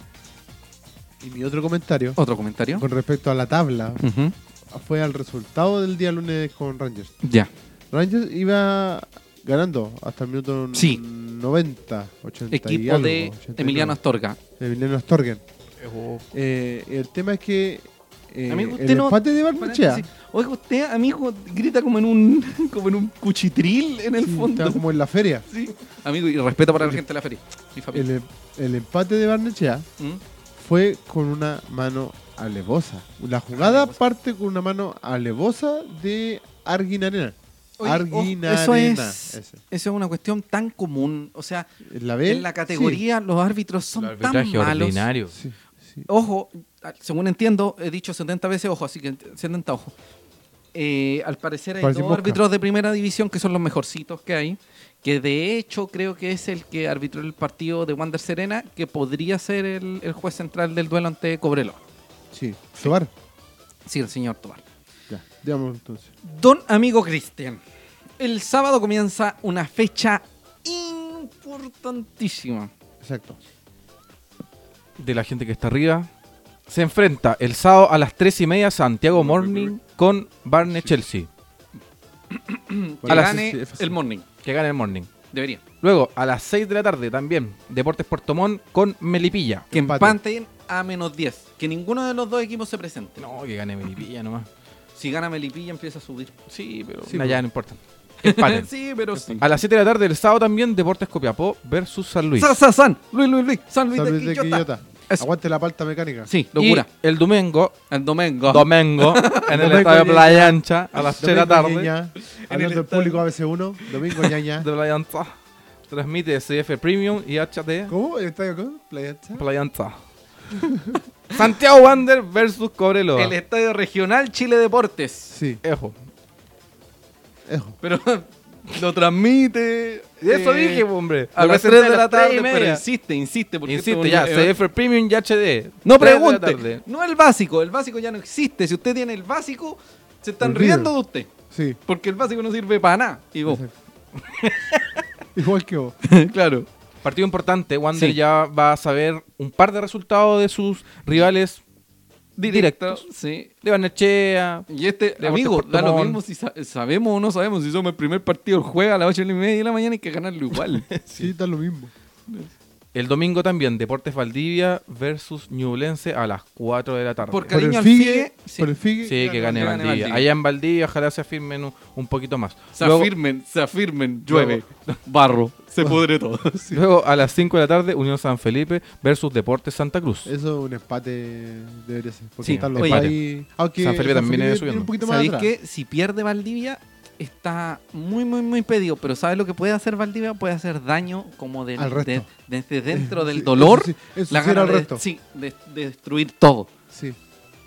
Y mi otro comentario, ¿Otro comentario? con respecto a la tabla, Ujú. Fue al resultado del día lunes con Rangers. Ya. Rangers iba ganando hasta el minuto Sí. 90, 80 y Equipo algo, de 89. Emiliano Astorga. Emiliano Astorgen. Eh, el tema es que eh, Amigo, usted el no- empate de Barnechea. Oiga, usted, amigo, grita como en un como en un cuchitril en el sí, fondo. como en la feria. Sí. Amigo, y respeto para la gente de la feria. Mi familia. El, el empate de Barnechea ¿Mm? fue con una mano alevosa. La jugada Alevosa. parte con una mano alevosa de Arguinarena. Oye, Arguinarena. ojo, eso es, eso es una cuestión tan común. O sea, en la categoría los árbitros son El tan arbitraje malos. ordinario. Sí, sí. Ojo, según entiendo, he dicho 70 veces ojo, así que 70 ojo. Eh, al parecer hay Parece dos árbitros de primera división que son los mejorcitos que hay. Que de hecho creo que es el que arbitró el partido de Wander Serena, que podría ser el, el juez central del duelo ante Cobreloa. Sí. Tobar. Sí, el señor Tobar. Ya, digamos entonces. Don amigo Cristian, el sábado comienza una fecha importantísima. Exacto. de la gente que está arriba. Se enfrenta el sábado a las 3 y media Santiago Morning con Barney Chelsea. Que A las- gane el morning. Que gana el Morning. Debería. Luego, a las 6 de la tarde también, Deportes Puerto Montt con Melipilla. Que Empate. empaten a menos 10. Que ninguno de los dos equipos se presente. No, que gane Melipilla nomás. Si gana Melipilla empieza a subir. Sí, pero Sí, pues. ya no importa. Sí, pero sí. A las 7 de la tarde el sábado también, Deportes Copiapó versus San Luis. San, San, San. Luis, Luis, Luis. San Luis San de Luis de Quillota. Quillota. Eso. Aguante la palta mecánica. Sí, locura. Y el domingo, El domingo. domingo, en el Domingo estadio. Playa Ancha, a las 3 de la tarde. Ñaña, el Hablando del público ABC1. Domingo ñaña. de Playa Ancha. Transmite CF Premium y HD ¿Cómo? ¿El estadio con? Playa Ancha. Playa Ancha. Santiago Wander versus Cobreloa. El Estadio Regional Chile Deportes. Sí. Ejo. Ejo. Pero lo transmite. Eso eh, dije, hombre. A las presenté 3 de la tarde, pero insiste, insiste. Porque Insiste ya, CF Premium y HD. No pregunte. No el básico. El básico ya no existe. Si usted tiene el básico, se están riendo de usted. Sí. Porque el básico no sirve para nada. Y vos. Igual que vos. claro. Partido importante. Wander Sí. ya va a saber un par de resultados de sus rivales directos. Sí. De Barnechea. Y este, Deportes amigo, da lo mismo si sa- sabemos o no sabemos. Si somos el primer partido, juega a las 8 y media de la mañana hay que ganarlo igual. Sí, está lo mismo. El domingo también, Deportes Valdivia versus Ñublense a las 4 de la tarde. Por Por Cariño el al Figue. Figue, sí. Por el Figue. Sí, que gane que gane Valdivia. Valdivia. Allá en Valdivia, ojalá se afirmen un, un poquito más. Se Luego, afirmen, se afirmen, llueve, barro, se pudre todo. luego, a las 5 de la tarde, Unión San Felipe versus Deportes Santa Cruz. Eso es un empate debería ser. Porque Sí, están los oye. Aunque San Felipe también viene subiendo. un poquito más ¿Sabéis atrás. que si pierde Valdivia está muy, muy, muy pedido? Pero ¿sabes lo que puede hacer Valdivia? Puede hacer daño como del- Al resto. de- desde dentro del Sí, dolor. Eso sí, eso la sí era el de, resto. sí, de, de destruir todo. Sí.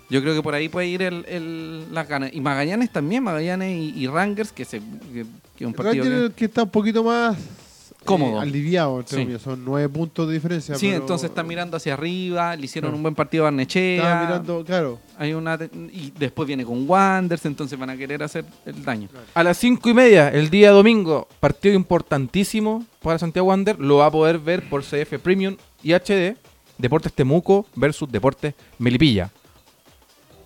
Yo creo que por ahí puede ir el, el- las ganas. Y Magallanes también, Magallanes y, y Rangers, que, se, que, un partido Rangers que- que está un poquito más Cómodo. eh, aliviado, entre Sí. comillas. Son nueve puntos de diferencia. Sí, pero entonces está mirando hacia arriba, le hicieron Claro. un buen partido a Barnechea. Estaba mirando, claro. Hay una y después viene con Wanders, entonces van a querer hacer el daño. A las 5 y media, el día domingo, partido importantísimo para Santiago Wander. Lo va a poder ver por CF Premium y HD. Deportes Temuco versus Deportes Melipilla.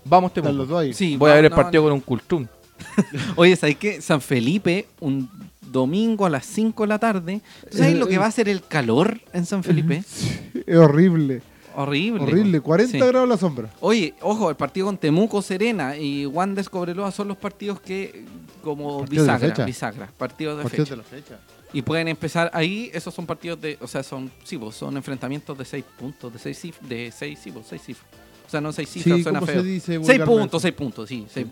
Vamos los Temuco. dos ahí. Sí, Voy a ver el no, partido no. con un cultún. Oye, ¿sabes qué? San Felipe, un domingo a las 5 de la tarde. ¿Tú ¿Sabes lo que eh. va a ser el calor en San Felipe? Es horrible. Horrible. Horrible. 40 Sí. grados la sombra. Oye, ojo, el partido con Temuco, Serena y Wanders Cobreloa son los partidos que como Partidos de bisagra, fecha. bisagra, partidos de Partidos fecha. de la fecha. Y pueden empezar ahí, esos son partidos de, o sea, son, sí, vos, son enfrentamientos de 6 puntos, de 6 cifras, de 6 sí, cifras. O sea, no 6 cifras, Sí, suena ¿cómo feo. se dice 6 vulgarmente? puntos, 6 puntos, sí, seis-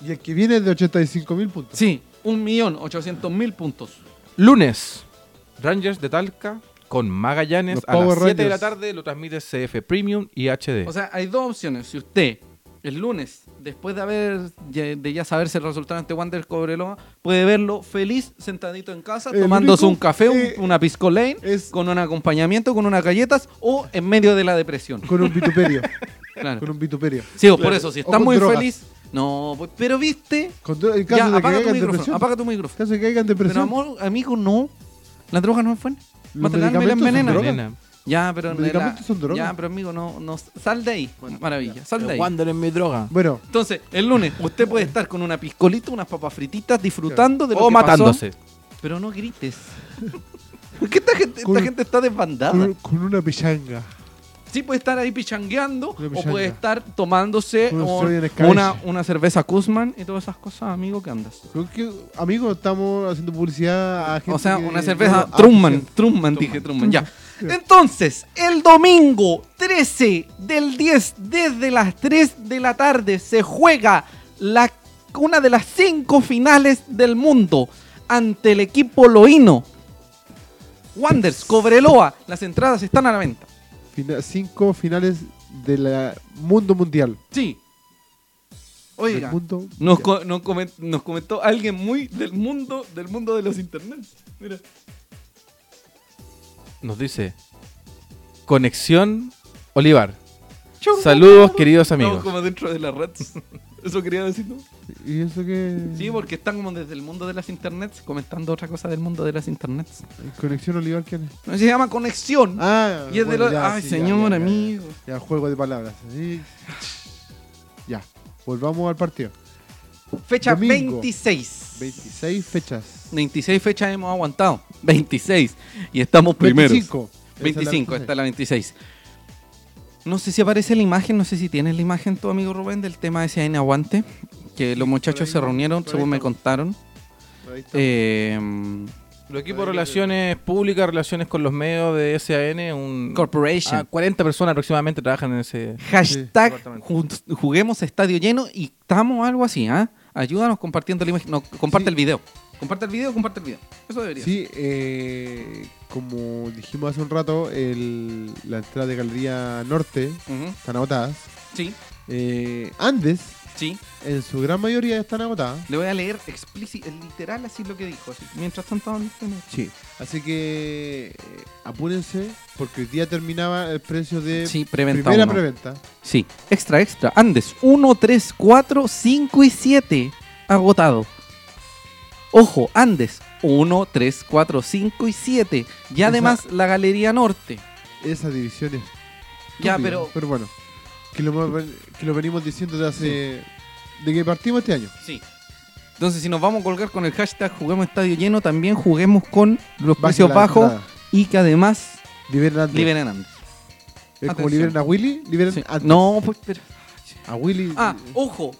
Y el que viene es de 85 mil puntos. Sí, 1.800.000 puntos. Lunes, Rangers de Talca con Magallanes Los a las Power 7 de la tarde. Lo transmite CF Premium y HD. O sea, hay dos opciones. Si usted el lunes, después de haber ya- de ya saberse el resultado ante Wander Cobreloa, puede verlo feliz, sentadito en casa, El tomándose único, un café, un- eh, una pisco lane, es- con un acompañamiento, con unas galletas o en medio de la depresión. Con un vituperio. Claro. con un vituperio. Sí, o por Claro. eso, si con muy drogas. feliz, no, pues, pero viste, Con en caso ya, de que apaga tu caigan en micrófono, depresión. apaga tu micrófono. En caso de que caigan Pero amor, amigo, no. La droga no es buena. Mata el alma y la medicamentos son envenena. Ya, pero Los de la- medicamentos son drogas. Ya, pero amigo, no, no sal de ahí. Maravilla, sal de ahí. Wander es mi droga. Bueno, Entonces, el lunes usted puede estar con una piscolita, unas papas frititas, disfrutando de lo O que matándose. pasó, pero no grites. ¿Por qué esta gente, esta Con- gente está desbandada? con, con una pichanga. Sí, puede estar ahí pichangueando o puede estar tomándose un una, una cerveza Kuzman y todas esas cosas, amigo, que andas. Creo que, amigos, estamos haciendo publicidad a gente O sea, que- una cerveza Ah, Truman. Truman, dije Truman, ya. Entonces, el domingo 13 del 10, desde las 3 de la tarde, se juega la, una de las cinco finales del mundo ante el equipo loíno. Wanders, Cobreloa, las entradas están a la venta. Fina- cinco finales del mundo mundial. Sí. Oiga, Del mundo nos, mundial. co- nos comen- nos comentó alguien muy del mundo, del mundo de los internets. Mira. Nos dice Conexión Olivar. Saludos, queridos amigos. Como dentro de las redes. Eso quería decir, ¿no? ¿Y eso qué? Sí, porque están como desde el mundo de las internets comentando otra cosa del mundo de las internets. ¿Conexión Olivar quién es? No, se llama Conexión. Ah, y es de bueno, los... ya, Ay, sí, señor, ya, ya, amigo. Ya, juego de palabras. Sí. Ya, volvamos al partido. Fecha Domingo. 26. 26 fechas. 26 fechas hemos aguantado. 26. Y estamos primeros. 25. Esa es la 25, esta es la 26. No sé si aparece la imagen, no sé si tienes la imagen tu amigo Rubén del tema de ese en aguante. Que los muchachos ahí se reunieron, según me contaron. Eh, Los equipos de relaciones públicas, relaciones con los medios de SAN, un... Corporation. Ah, 40 personas aproximadamente trabajan en ese... Hashtag juguemos estadio lleno y estamos algo así, ¿ah? Ayúdanos compartiendo la imagen. No, comparte Sí. el video. Comparte el video, comparte el video. Eso debería. Sí, eh, como dijimos hace un rato, el, la entrada de Galería Norte están agotadas. Sí, Eh, Andes, sí. en su gran mayoría están agotadas. Le voy a leer explícito, literal así lo que dijo. así. Mientras tanto, ¿dónde está? Sí. Así que eh, apúrense, porque hoy día terminaba el precio de Sí, preventa primera uno. preventa. Sí, extra, extra. Andes, 1, 3, 4, 5 y 7. Agotado. Ojo, Andes, 1, 3, 4, 5 y 7. Y Esa- además la Galería Norte. Esa división es Ya, pero... Pero bueno, que lo, que lo venimos diciendo de hace... De que partimos este año. Sí. Entonces, si nos vamos a colgar con el hashtag Juguemos Estadio Lleno, también juguemos con los precios bajos y que además Liberen a Andes. liberen Andes. Es como liberen a Willy, Sí. Andes. No, pues, pero... A Willy. Ah, ojo.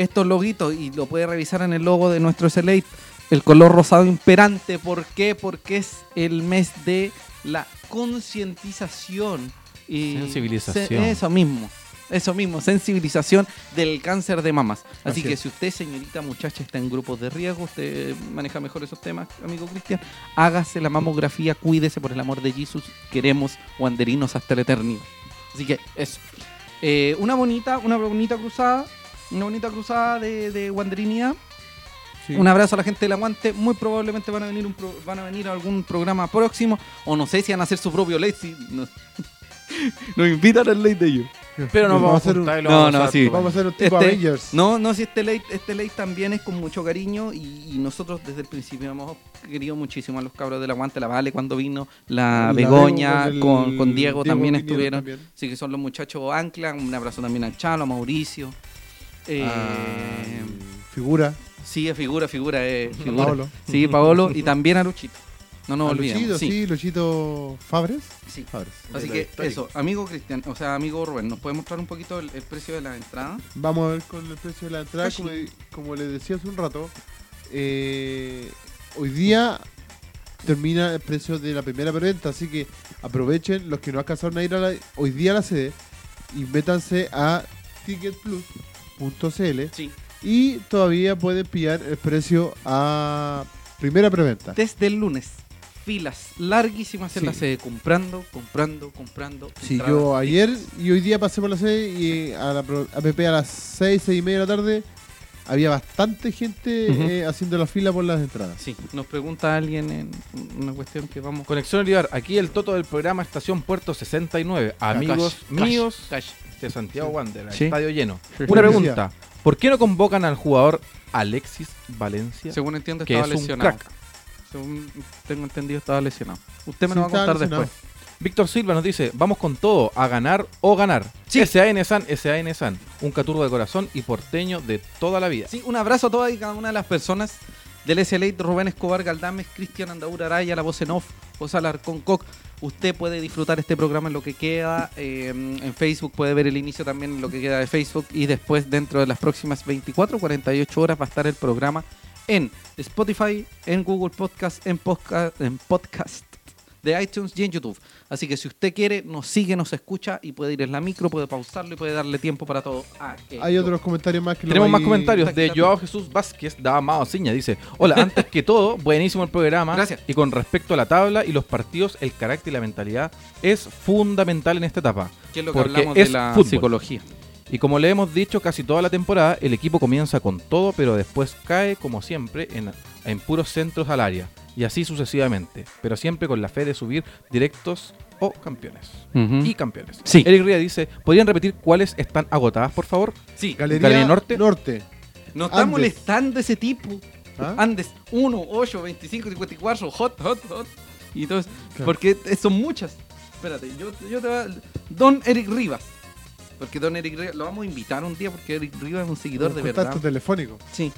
Estos loguitos, y lo puede revisar en el logo de nuestro Select, el color rosado imperante. ¿Por qué? Porque es el mes de la concientización. y Sensibilización. se- eso mismo. Eso mismo, sensibilización del cáncer de mamas. Así, Así que es. si usted, señorita, muchacha, está en grupos de riesgo, usted maneja mejor esos temas, amigo Cristian, hágase la mamografía, cuídese por el amor de Jesús. Queremos wanderinos hasta la eternidad. Así que eso. Eh, una bonita, una bonita cruzada, una bonita cruzada de, de wanderinidad. Sí. Un abrazo a la gente del aguante. Muy probablemente van a venir un pro- van a venir a algún programa próximo. O no sé si van a hacer su propio late. Si nos, nos invitan al late de ellos. Pero no vamos a hacer un, No, vamos a no, usar, sí. pues. vamos a hacer un tipo Este- Avengers. No, no, si este late, este late también es con mucho cariño. Y, y nosotros desde el principio hemos querido muchísimo a los cabros del aguante. La Vale cuando vino, la, La Begoña, Bego con, el con Diego, también estuvieron. también. Así que son los muchachos Ancla. Un abrazo también al Chalo, a Mauricio. Eh, Ah, figura. Sí, es figura, figura, eh, figura. Paolo. Sí, Paolo y también a Luchito. No nos olvidemos. Luchito, sí, sí, Luchito Fabres. sí. Fabres. Así que eso, amigo Cristian, o sea, amigo Rubén, ¿nos puede mostrar un poquito el, el precio de la entrada? Vamos a ver con el precio de la entrada. Como, como les decía hace un rato, eh, hoy día termina el precio de la primera preventa, así que aprovechen los que no alcanzaron a ir a la- hoy día a la sede y métanse a ticketplus.cl Sí. y todavía pueden pillar el precio a primera preventa. Desde el lunes, filas larguísimas en Sí. la sede, comprando, comprando, comprando. Sí, yo ayer y hoy día pasé por la sede y a la APP a las 6, 6 y media de la tarde había bastante gente eh, haciendo la fila por las entradas. Sí, nos pregunta alguien en una cuestión que vamos. Conexión Olivar, aquí el Toto del programa Estación Puerto 69. Amigos Cash, míos cash. de Santiago Wander, Sí. estadio lleno. Sí. Una pregunta. ¿Por qué no convocan al jugador Alexis Valencia? Según entiendo, que estaba es un lesionado. crack. Según tengo entendido, estaba lesionado. Usted me Sí, lo va a contar lesionado. después. Víctor Silva nos dice, vamos con todo, a ganar o ganar. Sí. SAN San, SAN San, un caturro de corazón y porteño de toda la vida. Sí, un abrazo a todas y cada una de las personas del SLA, Rubén Escobar Galdames, Cristian Andaura Araya, La Voz en Off, José Alarcón Coc. Usted puede disfrutar este programa en lo que queda. eh, en Facebook puede ver el inicio también en lo que queda de Facebook. Y después, dentro de las próximas 24 o 48 horas, va a estar el programa en Spotify, en Google Podcast, en, podca- en podcast de iTunes y en YouTube. Así que si usted quiere, nos sigue, nos escucha y puede ir en la micro, puede pausarlo y puede darle tiempo para todo. aquello. Hay otros comentarios más que lo Tenemos más comentarios de. Joao Jesús Vázquez, da Amado Ciña. Dice: Hola, antes que todo, buenísimo el programa. Gracias. Y con respecto a la tabla y los partidos, el carácter y la mentalidad es fundamental en esta etapa. que es lo que porque hablamos es de la fútbol. psicología. Y como le hemos dicho casi toda la temporada, el equipo comienza con todo, pero después cae, como siempre, en, en puros centros al área. Y así sucesivamente. Pero siempre con la fe de subir directos o campeones. Y campeones. Sí. Eric Ría dice: ¿Podrían repetir cuáles están agotadas, por favor? Sí, Galería, Galería Norte. Norte. nos está Andes. molestando ese tipo. ¿Ah? Andes 1, 8, 25, 54, hot, hot, hot. Y todo eso. Claro. Porque eh, son muchas. Espérate, yo, yo te voy a... Don Eric Rivas. Porque Don Eric Rivas, lo vamos a invitar un día porque Eric Rivas es un seguidor de Contacto verdad. telefónico. Sí.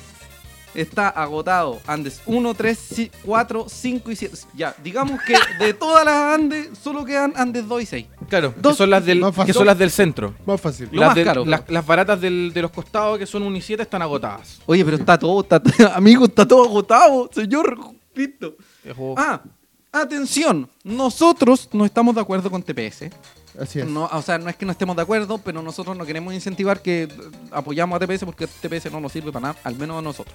Está agotado. Andes 1, 3, 4, 5 y 7. Ya, digamos que de todas las Andes solo quedan Andes 2 y 6. Claro, Dos- que son las del, que son las del centro. Más fácil. Las, más del- caro. las, las baratas del- de los costados, que son 1 y 7, están agotadas. Oye, pero está todo, está, amigo, está todo agotado, señor. Ojo. Ah, atención, nosotros no estamos de acuerdo con TPS. Así es. No, o sea, no es que no estemos de acuerdo, pero nosotros no queremos incentivar que eh, apoyamos a TPS porque TPS no nos sirve para nada, al menos a nosotros.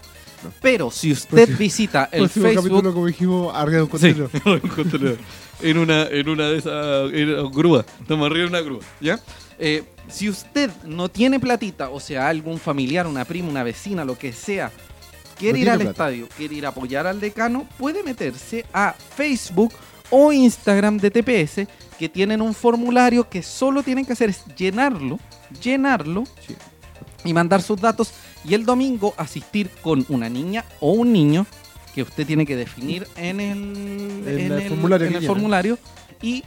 Pero si usted Próximo- visita el Facebook capítulo, como dijimos, arriba de un contenido. en una, en una de esas grúas. Estamos arriba de una grúa, ¿ya? Eh, si usted no tiene platita, o sea, algún familiar, una prima, una vecina, lo que sea, quiere No ir al plata. estadio, quiere ir a apoyar al decano, puede meterse a Facebook o Instagram de TPS, que tienen un formulario que solo tienen que hacer es llenarlo, llenarlo Sí. y mandar sus datos y el domingo asistir con una niña o un niño que usted tiene que definir en el, En en el el- formulario en que el llena. formulario y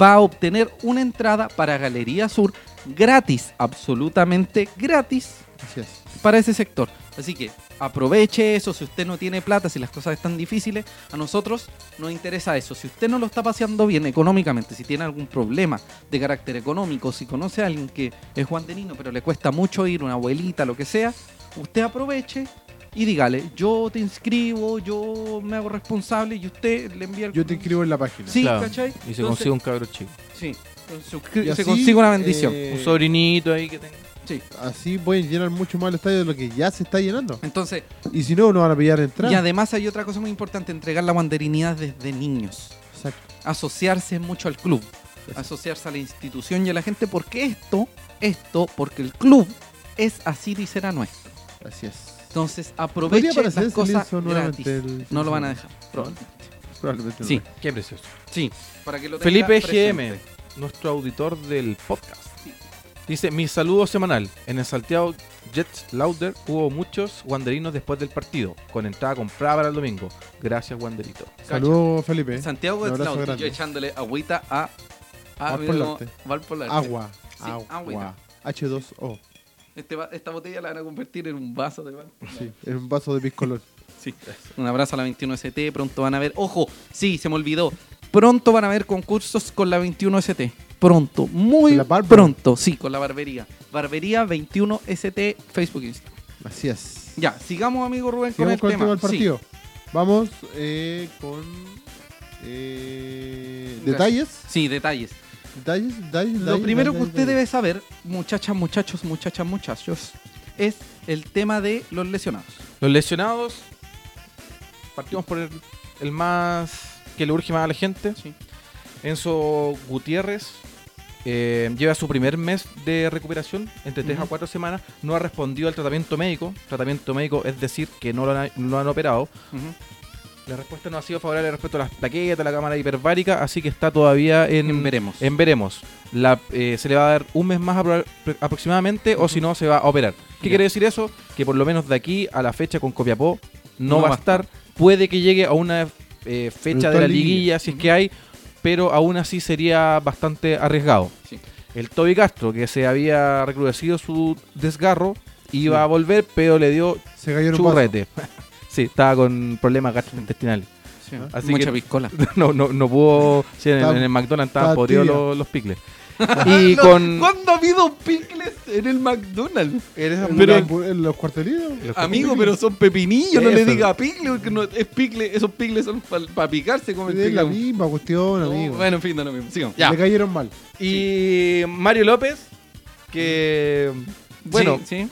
va a obtener una entrada para Galería Sur gratis, absolutamente gratis Así es. para ese sector. Así que aproveche eso. Si usted no tiene plata, si las cosas están difíciles, a nosotros nos interesa eso. Si usted no lo está paseando bien económicamente, si tiene algún problema de carácter económico, si conoce a alguien que es guandenino pero le cuesta mucho ir, una abuelita, lo que sea, usted aproveche y dígale, yo te inscribo, yo me hago responsable y usted le envía el... Yo te inscribo en la página. Sí, Claro. ¿cachai? Y se Entonces- consigue un cabro chico. Sí, se, así, consigue una bendición. eh, Un sobrinito ahí que tenga. Sí. Así pueden llenar mucho más el estadio de lo que ya se está llenando. Entonces, Y si no, no van a pillar entrada. y además hay otra cosa muy importante, entregar la banderinidad desde niños. Exacto. asociarse mucho al club, asociarse a la institución y a la gente, porque esto, esto, porque el club es así y será nuestro. Así es. Entonces aproveche las cosas gratis. el- No lo van a dejar. Probablemente Sí, no. Qué precioso. sí, para que lo tenga Felipe presente. GM, nuestro auditor del podcast. Dice, mi saludo semanal. En el Santiago Jets Lauder hubo muchos wanderinos después del partido, con entrada comprada para el domingo. Gracias, Wanderito. Saludos, Felipe. Santiago abrazo Slaughter, yo echándole agüita a, a Valpolarte. Valpolarte. Agua. Sí, agua. agüita. H2O. Este esta botella la van a convertir en un vaso de. Sí, en un vaso de piscolor. Sí. Un abrazo a la 21ST. Pronto van a ver. Ojo, sí, se me olvidó. Pronto van a haber concursos con la 21ST. Pronto, muy pronto. Sí, con la barbería. Barbería 21ST, Facebook Instagram. Así es. Ya, sigamos, amigo Rubén, Sigamos con el tema. del partido. Vamos eh, con eh, detalles. Sí, detalles. Detalles, detalles, Lo detalles, primero que detalles, usted debe saber, muchachas, muchachos, muchachas, muchachos, es el tema de los lesionados. Los lesionados, partimos por el, el más que le urge más a la gente. Sí. Enzo Gutiérrez eh, lleva su primer mes de recuperación, entre 3 a Ujú. 4 semanas. No ha respondido al tratamiento médico. Tratamiento médico es decir que no lo han, no lo han operado. La respuesta no ha sido favorable respecto a las plaquetas, la cámara hiperbárica, así que está todavía en, En veremos. en veremos. La, eh, se le va a dar un mes más apro- aproximadamente, o si no, se va a operar. ¿Qué Ya. quiere decir eso? Que por lo menos de aquí a la fecha con Copiapó no, No va a estar. Puede que llegue a una eh, fecha de la liguilla. liguilla, si es que hay, pero aún así sería bastante arriesgado. Sí. El Toby Castro, que se había recrudecido su desgarro, iba Sí. a volver, pero le dio Se cayó en un vaso. churrete. sí, estaba con problemas gastrointestinales. Sí. Así Mucha que- piscola. No, no, no pudo. Sí, en, el McDonald's estaban estaba podridos los, los picles. y con. ¿Cuándo ha habido picles en el McDonald's? En Pero- en los cuartelitos. los Amigo, pero son pepinillos, no le diga picle, porque no, es picle, esos picles son para picarse como el Es la misma cuestión, No, amigo. bueno, en fin, da lo mismo. Sigamos. Le cayeron mal. Y Mario López, que. Bueno, Sí, sí.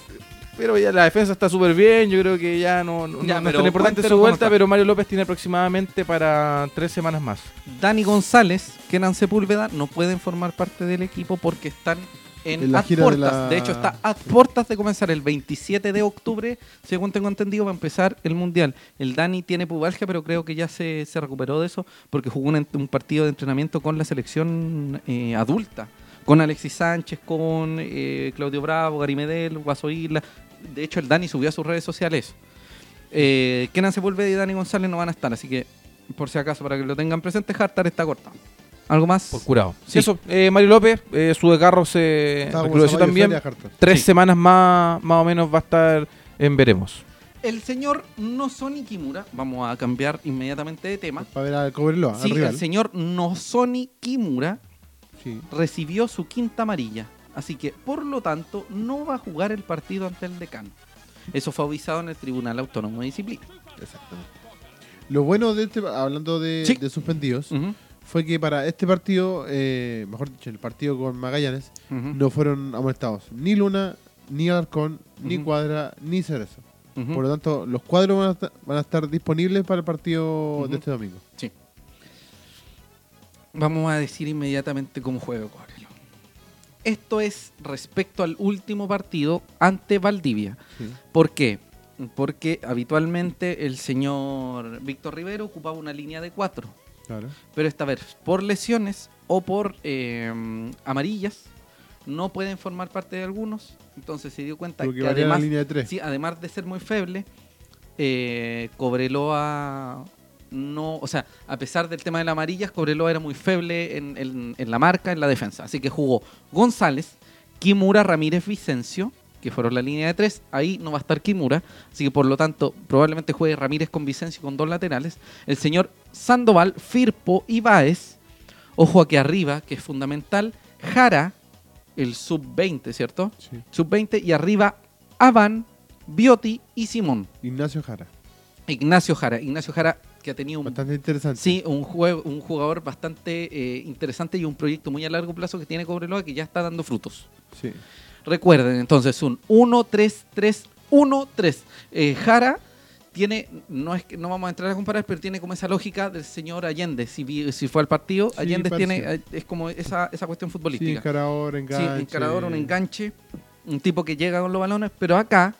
Pero ya la defensa está súper bien. Yo creo que ya no, no, Ya, no es tan importante su vuelta, pero Mario López tiene aproximadamente para tres semanas más. Dani González, Kenan Sepúlveda no pueden formar parte del equipo porque están en, En la a gira de puertas. la- De, hecho, está a puertas de comenzar el 27 de octubre, según tengo entendido, va a empezar el Mundial. El Dani tiene pubalgia, pero creo que ya se, se recuperó de eso porque jugó un, partido de entrenamiento con la selección eh, adulta. Con Alexis Sánchez, con eh, Claudio Bravo, Gary Medel, Guaso Isla. De hecho, el Dani subió a sus redes sociales. Eh, Kenan Sepúlveda y Dani González no van a estar, así que por si acaso, para que lo tengan presente, Hartar está cortado. ¿Algo más? Por curado. Sí. Eso, eh, Mario López, eh, su desgarro se recrudeció también. Tres Sí. semanas más, más o menos va a estar en Veremos. El señor Nosoni Kimura, vamos a cambiar inmediatamente de tema. Para ver al Cobreloa, Sí, al rival. el señor Nosoni Kimura Sí. recibió su quinta amarilla. Así que, por lo tanto, no va a jugar el partido ante el decano. Eso fue avisado en el Tribunal Autónomo de Disciplina. Exactamente. Lo bueno de este, hablando de, Sí. de suspendidos, fue que para este partido, eh, mejor dicho, el partido con Magallanes, no fueron amonestados ni Luna, ni Alarcón, ni. Cuadra, ni Cerezo. Por lo tanto, los cuadros van a, esta- van a estar disponibles para el partido de este domingo. Sí. Vamos a decir inmediatamente cómo juega Cobreloa. Esto es respecto al último partido ante Valdivia. Sí. ¿Por qué? Porque habitualmente el señor Víctor Rivero ocupaba una línea de cuatro, Claro. pero esta vez por lesiones o por eh, amarillas no pueden formar parte de algunos. Entonces se dio cuenta Porque que además, línea de tres. sí, además de ser muy feble, eh, Cobreloa no, o sea, a pesar del tema de las amarillas, Cobreloa era muy feble en, en- en la marca, en la defensa. Así que jugó González, Kimura, Ramírez, Vicencio, que fueron la línea de tres. Ahí no va a estar Kimura, así que por lo tanto probablemente juegue Ramírez con Vicencio con dos laterales. El señor Sandoval, Firpo y Baez. Ojo aquí arriba, que es fundamental. Jara, el sub-20, ¿cierto? Sí. Sub-20 y arriba Avan, Bioti y Simón. Ignacio Jara. Ignacio Jara. Ignacio Jara que ha tenido un, Bastante interesante. sí, un, juego, un jugador bastante eh, interesante y un proyecto muy a largo plazo que tiene Cobreloa que ya está dando frutos. Sí. Recuerden entonces un 1-3-3-1-3. Eh, Jara tiene, no es que no vamos a entrar a comparar, pero tiene como esa lógica del señor Allende. Si, si fue al partido, Sí, Allende tiene, eh, es como esa, esa cuestión Sí, futbolística. encarador, enganche. Sí, encarador, un enganche, un tipo que llega con los balones, pero acá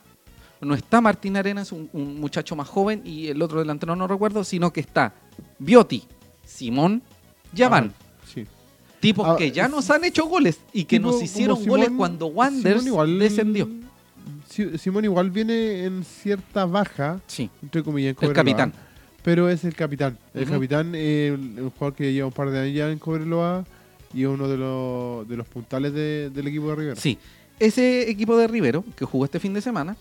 no está Martín Arenas, un, un muchacho más joven, y el otro delantero no recuerdo, sino que está Bioti, Simón, Yavan. Ah, sí. tipos ah, que ya nos han hecho goles y que Tipo nos hicieron goles cuando Wanderers Simón igual- descendió. Si- Simón igual viene en cierta baja, Sí, entre comillas, en el capitán. Pero es el capitán. El capitán es un jugador que lleva un par de años ya en Cobreloa y es uno de los, de los puntales de- del equipo de Rivera. Sí, ese equipo de Rivero, que jugó este fin de semana,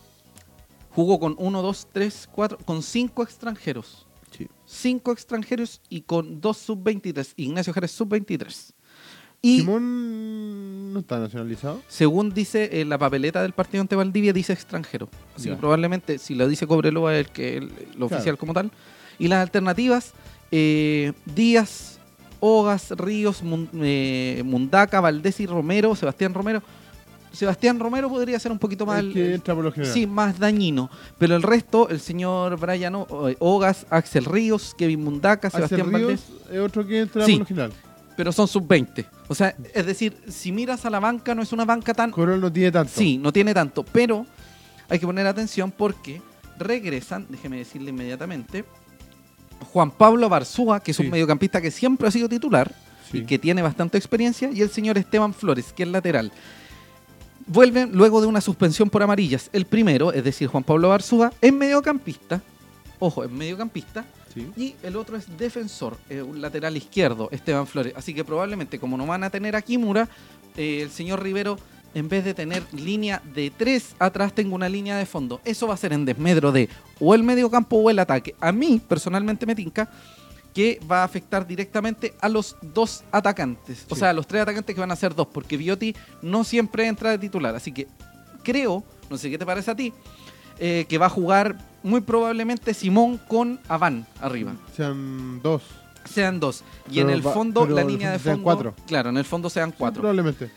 jugó con 1, 2, 3, 4, con 5 extranjeros. Sí. 5 extranjeros y con 2 sub-23. Ignacio Jerez sub-23. Y Simón no está nacionalizado. según dice eh, la papeleta del partido ante Valdivia, dice extranjero. Así Ya. que probablemente, si lo dice Cobreloa, el, que, el, lo Claro. oficial como tal. Y las alternativas, eh, Díaz, Ogas, Ríos, Mun- eh, Mundaca, Valdés y Romero, Sebastián Romero. Sebastián Romero podría ser un poquito más... El que entra por lo general. Sí, más dañino. Pero el resto, el señor Brian eh, Ogas, Axel Ríos, Kevin Mundaca, Axel Sebastián Ríos Valdés, es otro que entra Sí. por lo general. pero son sub-20. O sea, es decir, si miras a la banca, no es una banca tan... Corol no tiene tanto. Sí, no tiene tanto, pero hay que poner atención porque regresan, déjeme decirle inmediatamente, Juan Pablo Barzúa, que es Sí. un mediocampista que siempre ha sido titular Sí. y que tiene bastante experiencia, y el señor Esteban Flores, que es lateral. Vuelven luego de una suspensión por amarillas. El primero, es decir, Juan Pablo Barzúa, es mediocampista. Ojo, es mediocampista. Sí. Y el otro es defensor, eh, un lateral izquierdo, Esteban Flores. Así que probablemente, como no van a tener a Kimura, eh, el señor Rivero, en vez de tener línea de tres atrás, tengo una línea de fondo. Eso va a ser en desmedro de o el mediocampo o el ataque. A mí, personalmente, me tinca que va a afectar directamente a los dos atacantes. O sea, a los tres atacantes que van a ser dos, porque Viotti no siempre entra de titular. Así que creo, no sé qué te parece a ti, eh, que va a jugar muy probablemente Simón con Aván arriba. Sean dos. Sean dos. Y Pero en el fondo, la línea de fondo sean cuatro. Claro, en el fondo sean cuatro. probablemente.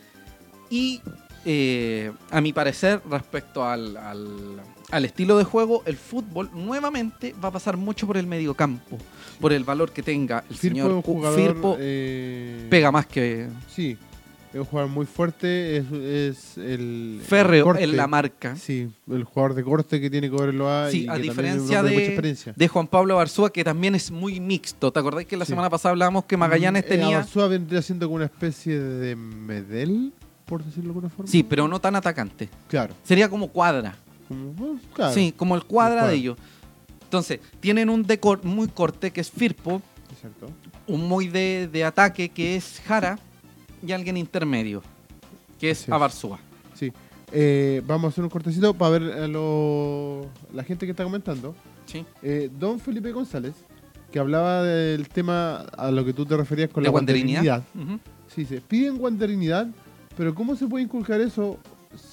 Y eh, a mi parecer, respecto al, al- al estilo de juego, el fútbol nuevamente va a pasar mucho por el mediocampo. Por el valor que tenga el Firpo señor jugador. Firpo. eh, Pega más que Sí. Es un jugador muy fuerte. Es, es el. el férreo corte. en la marca. Sí, el jugador de corte que tiene Cobreloa. Sí, y a que diferencia de, de Juan Pablo Barzúa, que también es muy mixto. ¿Te acordáis que la Sí. semana pasada hablábamos que Magallanes Mm, eh, tenía... Abarzúa vendría siendo como una especie de Medel, por decirlo de alguna forma. Sí, pero no tan atacante. Claro. Sería como cuadra. Como, claro. Sí, como el cuadra cuadra. de ellos. Entonces, tienen un decor muy corte que es Firpo, Exacto. un muy de, de ataque que es Jara y alguien intermedio, que es. Abarzúa. Sí. Eh, vamos a hacer un cortecito para ver a lo- la gente que está comentando. ¿sí? Eh, don Felipe González, que hablaba del tema a lo que tú te referías con de la guanderinidad. Ujú. Sí, se piden guanderinidad, pero ¿cómo se puede inculcar eso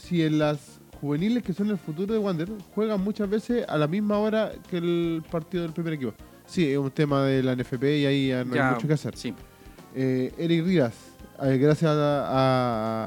si en las juveniles que son el futuro de Wander juegan muchas veces a la misma hora que el partido del primer equipo? Sí, es un tema de la NFP y ahí ya no Ya, hay mucho que hacer. Sí. Eh, Eric Rivas, eh, gracias a,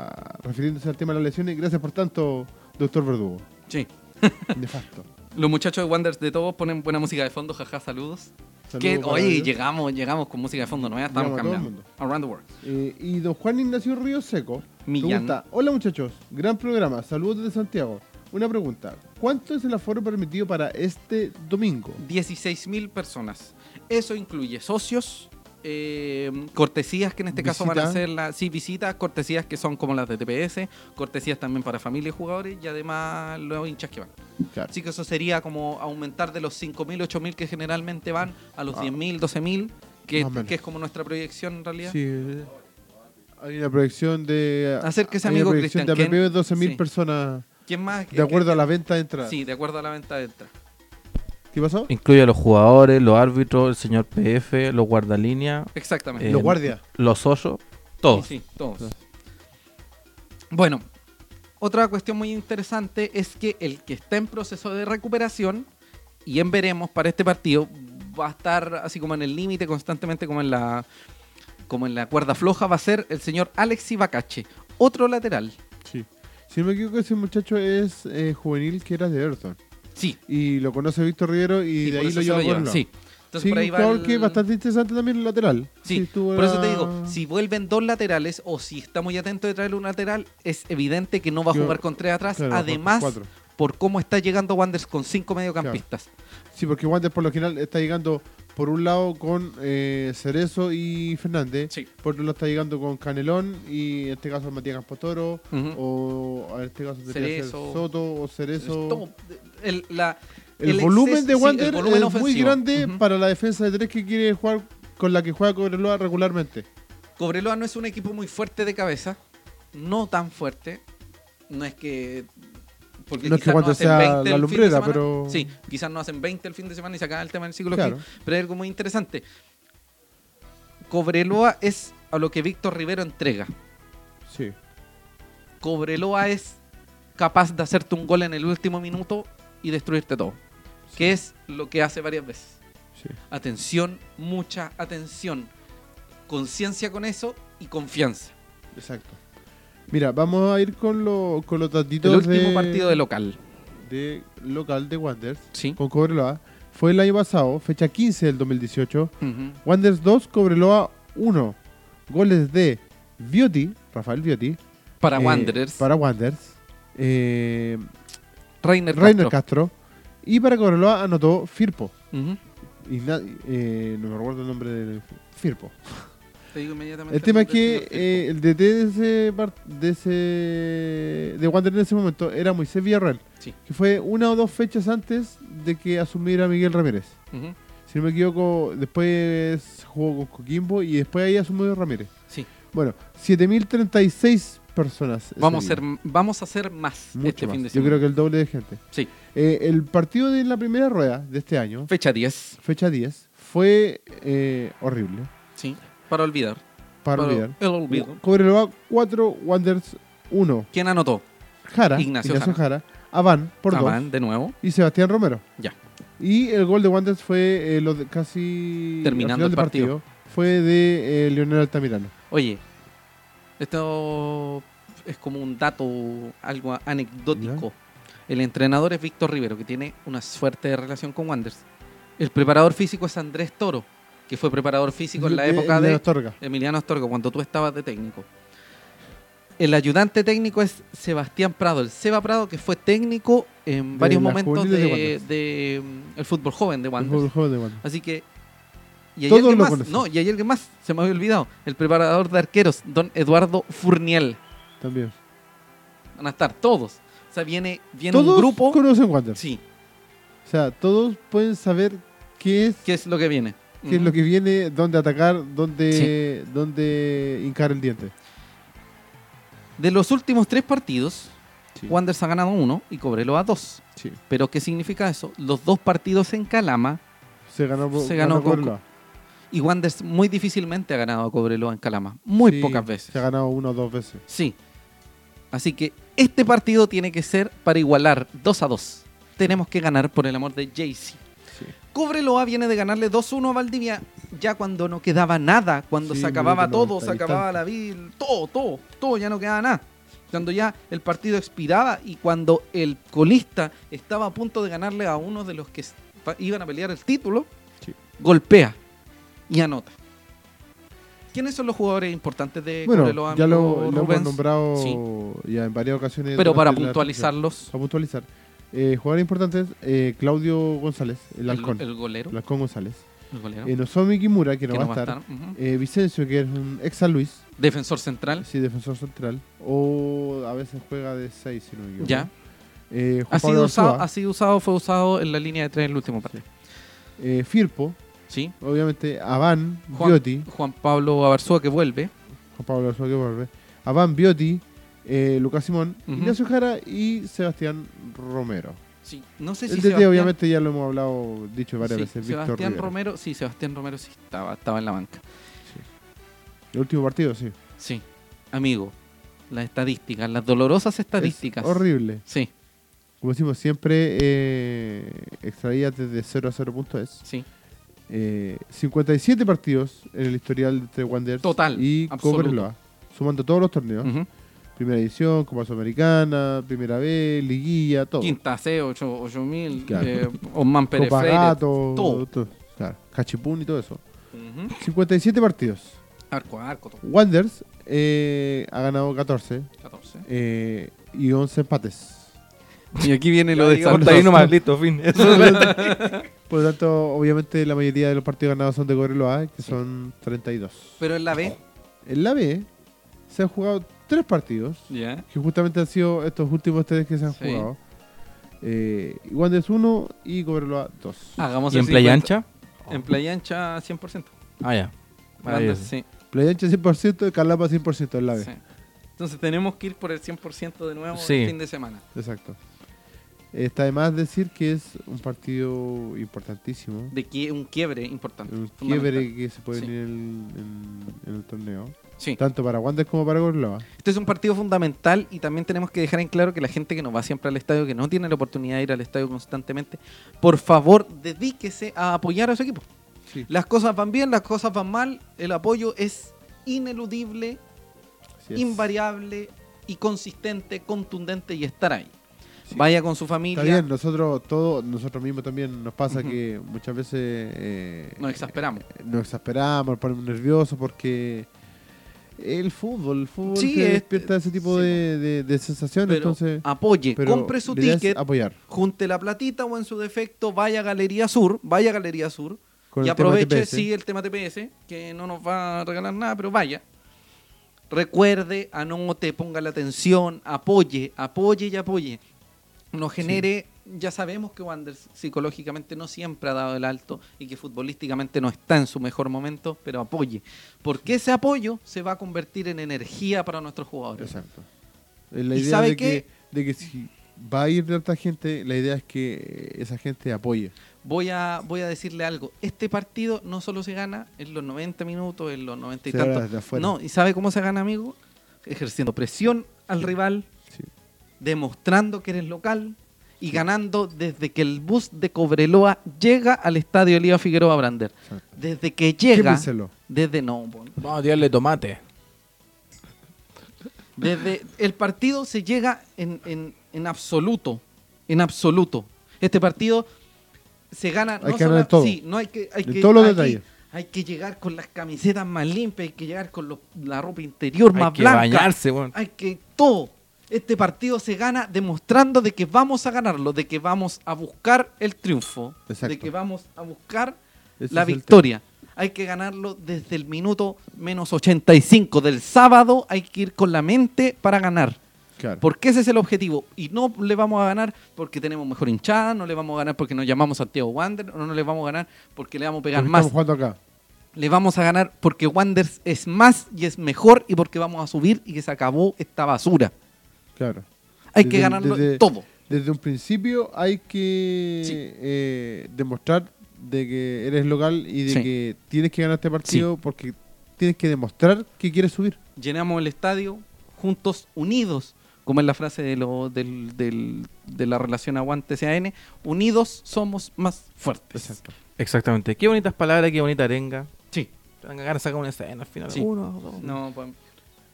a- refiriéndose al tema de las lesiones, gracias por tanto, doctor Verdugo. sí. Nefasto. Los muchachos de Wanderers de todos ponen buena música de fondo, jaja, saludos. Saludos Que, oye, llegamos, llegamos con música de fondo, no ya estamos Llegamos cambiando. Around the world. Eh, y don Juan Ignacio Ríos Seco Millán. pregunta, hola muchachos, gran programa, saludos desde Santiago. Una pregunta, ¿cuánto es el aforo permitido para este domingo? 16.000 personas. Eso incluye socios, eh, cortesías que en este caso van a ser las sí, visitas, cortesías que son como las de TPS, cortesías también para familia y jugadores y además los hinchas que van. Claro. Así que eso sería como aumentar de los 5.000, 8.000 que generalmente van a los Ah. 10.000, 12.000, que, que es como nuestra proyección en realidad. Sí, hay una proyección de... Acérquese, hay una amigo proyección Cristian, de APP ¿quién? de 12.000 Sí. personas ¿Quién más? de acuerdo a la venta de entrada. Sí, de acuerdo a la venta de entrada. ¿Qué pasó? Incluye a los jugadores, los árbitros, el señor PF, los guardalíneas, Exactamente. Eh, Los guardias. los socios, todos. Sí, sí, todos. Bueno, otra cuestión muy interesante es que el que está en proceso de recuperación, y en veremos para este partido, va a estar así como en el límite constantemente, como en la como en la cuerda floja, va a ser el señor Alex Ibacache, otro lateral. Sí. Si no me equivoco, ese muchacho es eh, juvenil que era de Everton. Sí, Y lo conoce Víctor Rivero y de ahí lo lleva lo lado. Sí. Entonces Sí, por ahí va el- que bastante interesante también el lateral. Sí, por eso te digo, si vuelven dos laterales o si está muy atento de traerle un lateral, es evidente que no va a Yo- jugar con tres atrás. Claro, Además, cuatro. por cómo está llegando Wanderers con cinco mediocampistas. Sí, porque Wander por lo general está llegando por un lado con eh, Cerezo y Fernández, Sí. por otro lado está llegando con Canelón y en este caso Matías Campotoro, Ujú. o en este caso Cerezo. Soto o Cerezo. El, la- El, el volumen exceso- de Wander es muy grande para la defensa de tres que quiere jugar con la que juega Cobreloa regularmente. Cobreloa no es un equipo muy fuerte de cabeza, no tan fuerte. No es que. Porque No es que quizás Wander hacen sea 20 la lumbrera, semana. pero- Sí, quizás no hacen 20 el fin de semana y se acaba el tema del ciclo Claro. Pero hay algo muy interesante. Cobreloa es a lo que Víctor Rivero entrega. Sí. Cobreloa es capaz de hacerte un gol en el último minuto y destruirte todo. Que es lo que hace varias veces. sí. Atención, mucha atención. Conciencia con eso y confianza. Exacto. Mira, vamos a ir con, lo, con los datitos El último de, partido de local. de local de Wanderers Sí. con Cobreloa. Fue el año pasado, fecha 15 del 2018. Ujú. Wanderers 2, Cobreloa 1. Goles de Beauty, Rafael Beauty. Para eh, Wanderers, Para Wanderers. Eh, Reiner, Reiner Castro. Castro. Y para Cobreloa anotó Firpo. Ujú. Igna- eh, no me recuerdo el nombre de Firpo. Te digo inmediatamente El tema es el que señor eh, el DT de ese, de ese de Wander en ese momento era Moisés Villarreal, Sí. que fue una o dos fechas antes de que asumiera Miguel Ramírez. Si no me equivoco, después jugó con Coquimbo y después ahí asumió Ramírez. Sí. Bueno, 7036 personas. Vamos a, hacer, vamos a hacer más Mucho este más. fin de Yo semana. creo que el doble de gente. Sí. Eh, el partido de la primera rueda de este año, Fecha 10. fecha 10, fue eh, horrible. Sí. Para olvidar. Para olvidar. El olvido. Cobreloa 4, Wanderers 1. ¿Quién anotó? Jara, Ignacio Ignacio, Jara. Jara, Aván por Aman, 2 de nuevo. y Sebastián Romero. Ya. Y el gol de Wanderers fue eh, lo de- casi Terminando el partido. Fue de eh, Leonel Altamirano. Oye, esto es como un dato, algo anecdótico. El entrenador es Víctor Rivero, que tiene una suerte relación con Wanderers. El preparador físico es Andrés Toro, que fue preparador físico en la época de Astorga. Emiliano Astorga, cuando tú estabas de técnico. El ayudante técnico es Sebastián Prado, el Seba Prado, que fue técnico en varios momentos de de, Wanderers. de, mm, el fútbol joven de Wanderers. Así que. Y Todos alguien lo más. conocen. No, y hay alguien más. Se me había olvidado. El preparador de arqueros, don Eduardo Furniel. También. Van a estar todos. O sea, viene, viene Todos un grupo. conocen Wanderers. Sí, O sea, todos pueden saber qué es, ¿qué es lo que viene? Qué es lo que viene, dónde atacar, dónde, dónde hincar el diente. De los últimos tres partidos, Sí. Wanderers ha ganado uno y Cobreloa dos. Sí. Pero ¿qué significa eso? Los dos partidos en Calama Se ganó, Se ganó con- Cobreloa. y Wanderers muy difícilmente ha ganado a Cobreloa en Calama. Muy Sí, pocas veces. Se ha ganado una o dos veces. Sí. Así que este partido tiene que ser para igualar 2 a 2. Tenemos que ganar por el amor de Jaycee. Cobreloa viene de ganarle 2-1 a Valdivia ya cuando no quedaba nada, cuando Sí, se acababa todo, se 90 y acababa la vida, todo, todo, todo, ya no quedaba nada. Cuando ya el partido expiraba y cuando el colista estaba a punto de ganarle a uno de los que iban a pelear el título, Sí. golpea y anota. ¿Quiénes son los jugadores importantes de Bueno, Cobreloa? ya lo, lo hemos nombrado Sí. ya en varias ocasiones. Pero para puntualizarlos. Para puntualizar. Eh, jugadores importantes, eh, Claudio González, el el, halcón. el golero. el halcón González. el golero, Eh, Nozomi Kimura, que no que va no a estar. Eh, Vicencio, que es un ex San Luis, Defensor central. sí, defensor central. O a veces juega de 6, si no me equivoco. Ya. Eh, Ha sido, usado, ha sido usado, fue usado en la línea de tres en el último partido. Firpo, Sí. obviamente Aván, Juan, Biotti, Juan Pablo Abarzúa que vuelve. Juan Pablo Arzúa que vuelve, Aván, Biotti, eh, Lucas Simón, Ujú. Ignacio Jara y Sebastián Romero. Sí. No sé el si DT Sebastián, obviamente ya lo hemos hablado, dicho varias sí, veces, Sebastián. Romero, sí, Sebastián Romero sí estaba, estaba en la banca. El último partido, sí. Sí. Amigo, las estadísticas, las dolorosas estadísticas. Es horrible. Sí, Como decimos siempre, eh, extraídas desde 0 a 0.es. sí. Eh, 57 partidos en el historial entre Wanderers Total, y. Cobreloa, sumando todos los torneos. Ujú. Primera edición, Copa Sudamericana, Primera B, Liguilla, todo. Quinta C, 8, 8000, Claro. eh, Osman Pérez Copa Freire. Gato, todo. todo. Claro, Cachipún y todo eso. Ujú. 57 partidos. Arco a arco, todo. Wanderers eh, ha ganado 14 14. eh, y 11 empates. Y aquí viene lo de Santos. ahí nomás, listo, fin. Eso es lo- Por lo tanto, obviamente la mayoría de los partidos ganados son de Cobreloa, que son 32. Pero en la B, En la B se han jugado tres partidos, que justamente han sido estos últimos tres que se han Sí. jugado. Eh, Wanderers 1 y Cobreloa 2. Hagamos ¿Y en Playa 50. Ancha? En Playa Ancha 100%. Ah, ya. Es. sí, Playa Ancha 100%, Calapa 100% en la B. sí. Entonces tenemos que ir por el 100% de nuevo Sí. el fin de semana. Exacto. Está de más decir que es un partido importantísimo. De que un quiebre importante. Un quiebre que se puede Sí. venir en, en- en el torneo. Sí. Tanto para Wanderers como para Cobreloa. Este es un partido fundamental y también tenemos que dejar en claro que la gente que nos va siempre al estadio, que no tiene la oportunidad de ir al estadio constantemente, por favor, dedíquese a apoyar a su equipo. Sí. Las cosas van bien, las cosas van mal, el apoyo es ineludible, es. invariable, y consistente, contundente y estar ahí. Sí. Vaya con su familia. Está bien, nosotros todo, nosotros mismos también nos pasa que muchas veces eh, Nos exasperamos. nos exasperamos, nos ponemos nerviosos porque el fútbol, el fútbol Sí, es- despierta ese tipo sí. de, de- de sensaciones, Pero entonces apoye, pero compre su ticket, apoyar junte la platita o en su defecto vaya a Galería Sur, vaya a Galería Sur con y aproveche, sí, el tema TPS, que no nos va a regalar nada, pero vaya. Recuerde, anote, ponga la atención, apoye, apoye y apoye. Nos genere, ya sabemos que Wander psicológicamente no siempre ha dado el alto y que futbolísticamente no está en su mejor momento, pero apoye. Porque ese apoyo se va a convertir en energía para nuestros jugadores. Exacto. Eh, La ¿Y idea sabe de qué? que, de que si va a ir de otra gente, la idea es que esa gente apoye. Voy a, voy a decirle algo. Este partido no solo se gana en los 90 minutos, en los 90 y tantos. No, ¿y sabe cómo se gana, amigo? Ejerciendo presión al rival, Sí. demostrando que eres local y ganando desde que el bus de Cobreloa llega al estadio Elías Figueroa Brander. Desde que llega, desde no, Vamos a tirarle tomate. desde el partido se llega en, en- en absoluto, en absoluto. Este partido se gana Hay no que ganar todo. sí, no hay que, hay De que todos los hay detalles. que- hay que llegar con las camisetas más limpias, hay que llegar con los- la ropa interior Hay más que blanca. bañarse, weón. Hay que todo. Este partido se gana demostrando de que vamos a ganarlo, de que vamos a buscar el triunfo, Exacto. de que vamos a buscar Ese la victoria. Hay que ganarlo desde el minuto menos 85 del sábado. Hay que ir con la mente para ganar. Claro. Porque ese es el objetivo. Y no le vamos a ganar porque tenemos mejor hinchada, no le vamos a ganar porque nos llamamos Santiago Wander, o no le vamos a ganar porque le vamos a pegar Porque más. Estamos jugando acá. Le vamos a ganar porque Wanderers es más y es mejor y porque vamos a subir y que se acabó esta basura. Claro. Hay Desde- que ganarlo desde- todo. Desde un principio hay que Sí. eh, demostrar de que eres local y de Sí. que tienes que ganar este partido porque tienes que demostrar que quieres subir. Llenamos el estadio juntos, unidos, como es la frase de, lo, del, del- de la relación aguante-CAN, unidos somos más fuertes. Exacto. Exactamente. Qué bonitas palabras, qué bonita arenga. Sí. Tengan ganas de sacar una escena al final. Sí. Uno, dos. No, pues,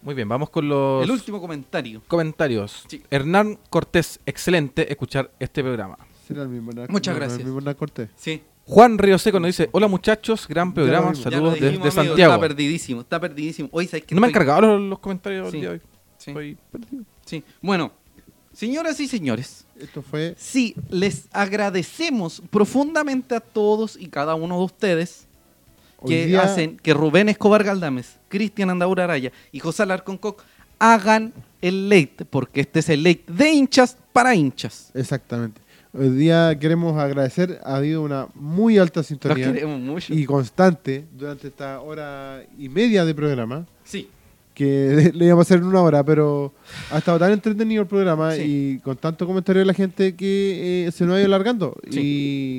Muy bien, vamos con los el último comentario. comentarios. Sí. Hernán Cortés, excelente escuchar este programa. Será el mismo Hernán- Muchas no, no, gracias. El mismo Hernán Cortés. Sí. Juan Río Seco nos dice, hola muchachos, gran programa, vimos. Ya saludos dijimos, desde amigo, Santiago. Está perdidísimo, está perdidísimo. Hoy, ¿sabes qué No me han estoy- cargado los, los comentarios Sí. el día de hoy. Sí, Estoy perdido. sí. Bueno, señoras y señores, Esto fue Sí, les agradecemos profundamente a todos y cada uno de ustedes que día. hacen que Rubén Escobar Galdames, Cristian Andaura Araya y José Alarcón Coc hagan el late, porque este es el late de hinchas para hinchas. Exactamente. Hoy día queremos agradecer. Ha habido una muy alta sintonía mucho. y constante durante esta hora y media de programa. Sí, que le íbamos a hacer en una hora, pero ha estado tan entretenido el programa Sí. y con tanto comentario de la gente que eh, se nos ha ido alargando. Sí.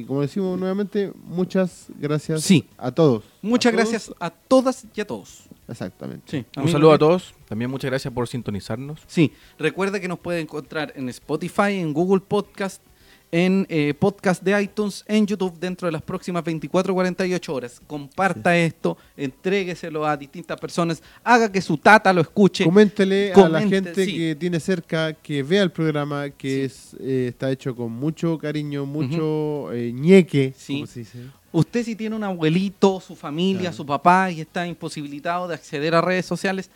Y como decimos nuevamente, muchas gracias Sí. a todos. muchas A todos. gracias a todas y a todos. Exactamente. Sí, Un saludo a todos. También muchas gracias por sintonizarnos. Sí, recuerda que nos puede encontrar en Spotify, en Google Podcast, en eh, podcast de iTunes, en YouTube dentro de las próximas 24 48 horas. Comparta esto, entrégueselo a distintas personas, haga que su tata lo escuche. Coméntele a la gente sí. que tiene cerca, que vea el programa, que Sí. es eh, está hecho con mucho cariño, mucho eh, ñeque. Sí. como se dice. Usted si tiene un abuelito, su familia, Claro. su papá y está imposibilitado de acceder a redes sociales,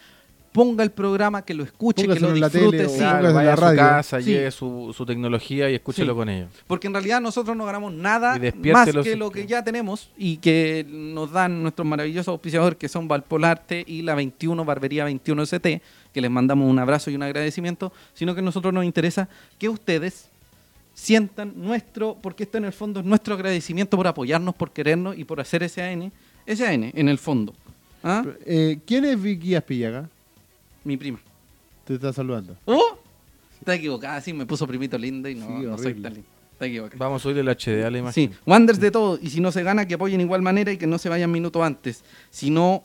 ponga el programa, que lo escuche, que lo en la disfrute. tele sí. Claro, vaya la a su radio. casa, Sí. lleve su, su tecnología y escúchelo Sí. con ellos. Porque en realidad nosotros no ganamos nada más que lo que ya tenemos y que nos dan nuestros maravillosos auspiciadores que son Valpolarte y la 21 Barbería 21 ST, que les mandamos un abrazo y un agradecimiento, sino que a nosotros nos interesa que ustedes sientan nuestro, porque esto en el fondo es nuestro agradecimiento por apoyarnos, por querernos y por hacer SAN, SAN en el fondo. ¿Ah? Eh, ¿Quién es Vicky Aspillaga? Mi prima. Te está saludando. ¡Oh! Está equivocada, sí, me puso primito lindo y no, Sí, no soy tan lindo. Está equivocada. Vamos a subirle el HD a la Sí, imagen. Wanders de todo. Y si no se gana, que apoyen de igual manera y que no se vayan minutos antes. Si no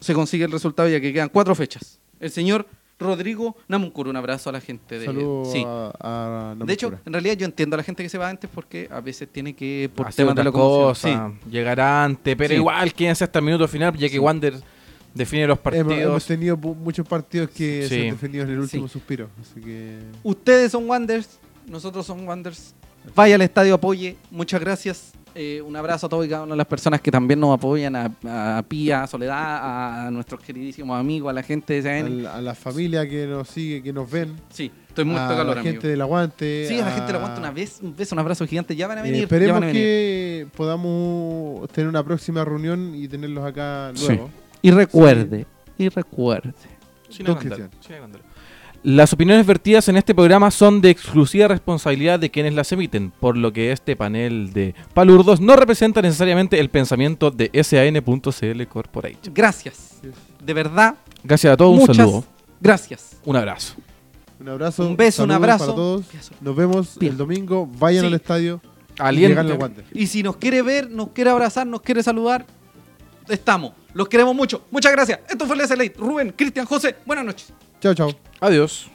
se consigue el resultado, ya que quedan cuatro fechas. El señor Rodrigo Namuncur, un abrazo a la gente de. Sí. a, a De hecho, en realidad yo entiendo a la gente que se va antes porque a veces tiene que, por Hacer temas de locomoción. cosas, llegar antes, pero Sí. igual quédense hasta el minuto final, ya que Sí. Wander define los Hemos, hemos partidos. tenido muchos partidos que se Sí. han defendido en el último Sí. suspiro. Así que. Ustedes son Wanders, nosotros somos Wanders. Vaya al estadio, apoye. Muchas gracias. Eh, un abrazo a todas y cada una de las personas que también nos apoyan, a, a Pía, a Soledad, a nuestros queridísimos amigos, a la gente de SAN. al- a la familia que nos sigue, que nos ven. Sí, estoy muerto de a calor, la amigo. gente del aguante. Sí, a la gente le aguanta una vez, un beso, un abrazo gigante. Ya van a Eh, venir. ya esperemos van a venir. que podamos tener una próxima reunión y tenerlos acá Sí. Y recuerde, y recuerde. Sin Cristian. sin. Las opiniones vertidas en este programa son de exclusiva responsabilidad de quienes las emiten, por lo que este panel de palurdos no representa necesariamente el pensamiento de SAN.cl Corporation. Gracias. De verdad, Gracias a todos, un saludo, gracias. un abrazo. Un abrazo. Un beso, un abrazo. Para todos. Nos vemos Bien. el domingo. Vayan Sí. al estadio. y los guantes. Y si nos quiere ver, nos quiere abrazar, nos quiere saludar, estamos. Los queremos mucho. Muchas gracias. Esto fue el SLA. Rubén, Cristian, José, buenas noches. Chao, chao. Adiós.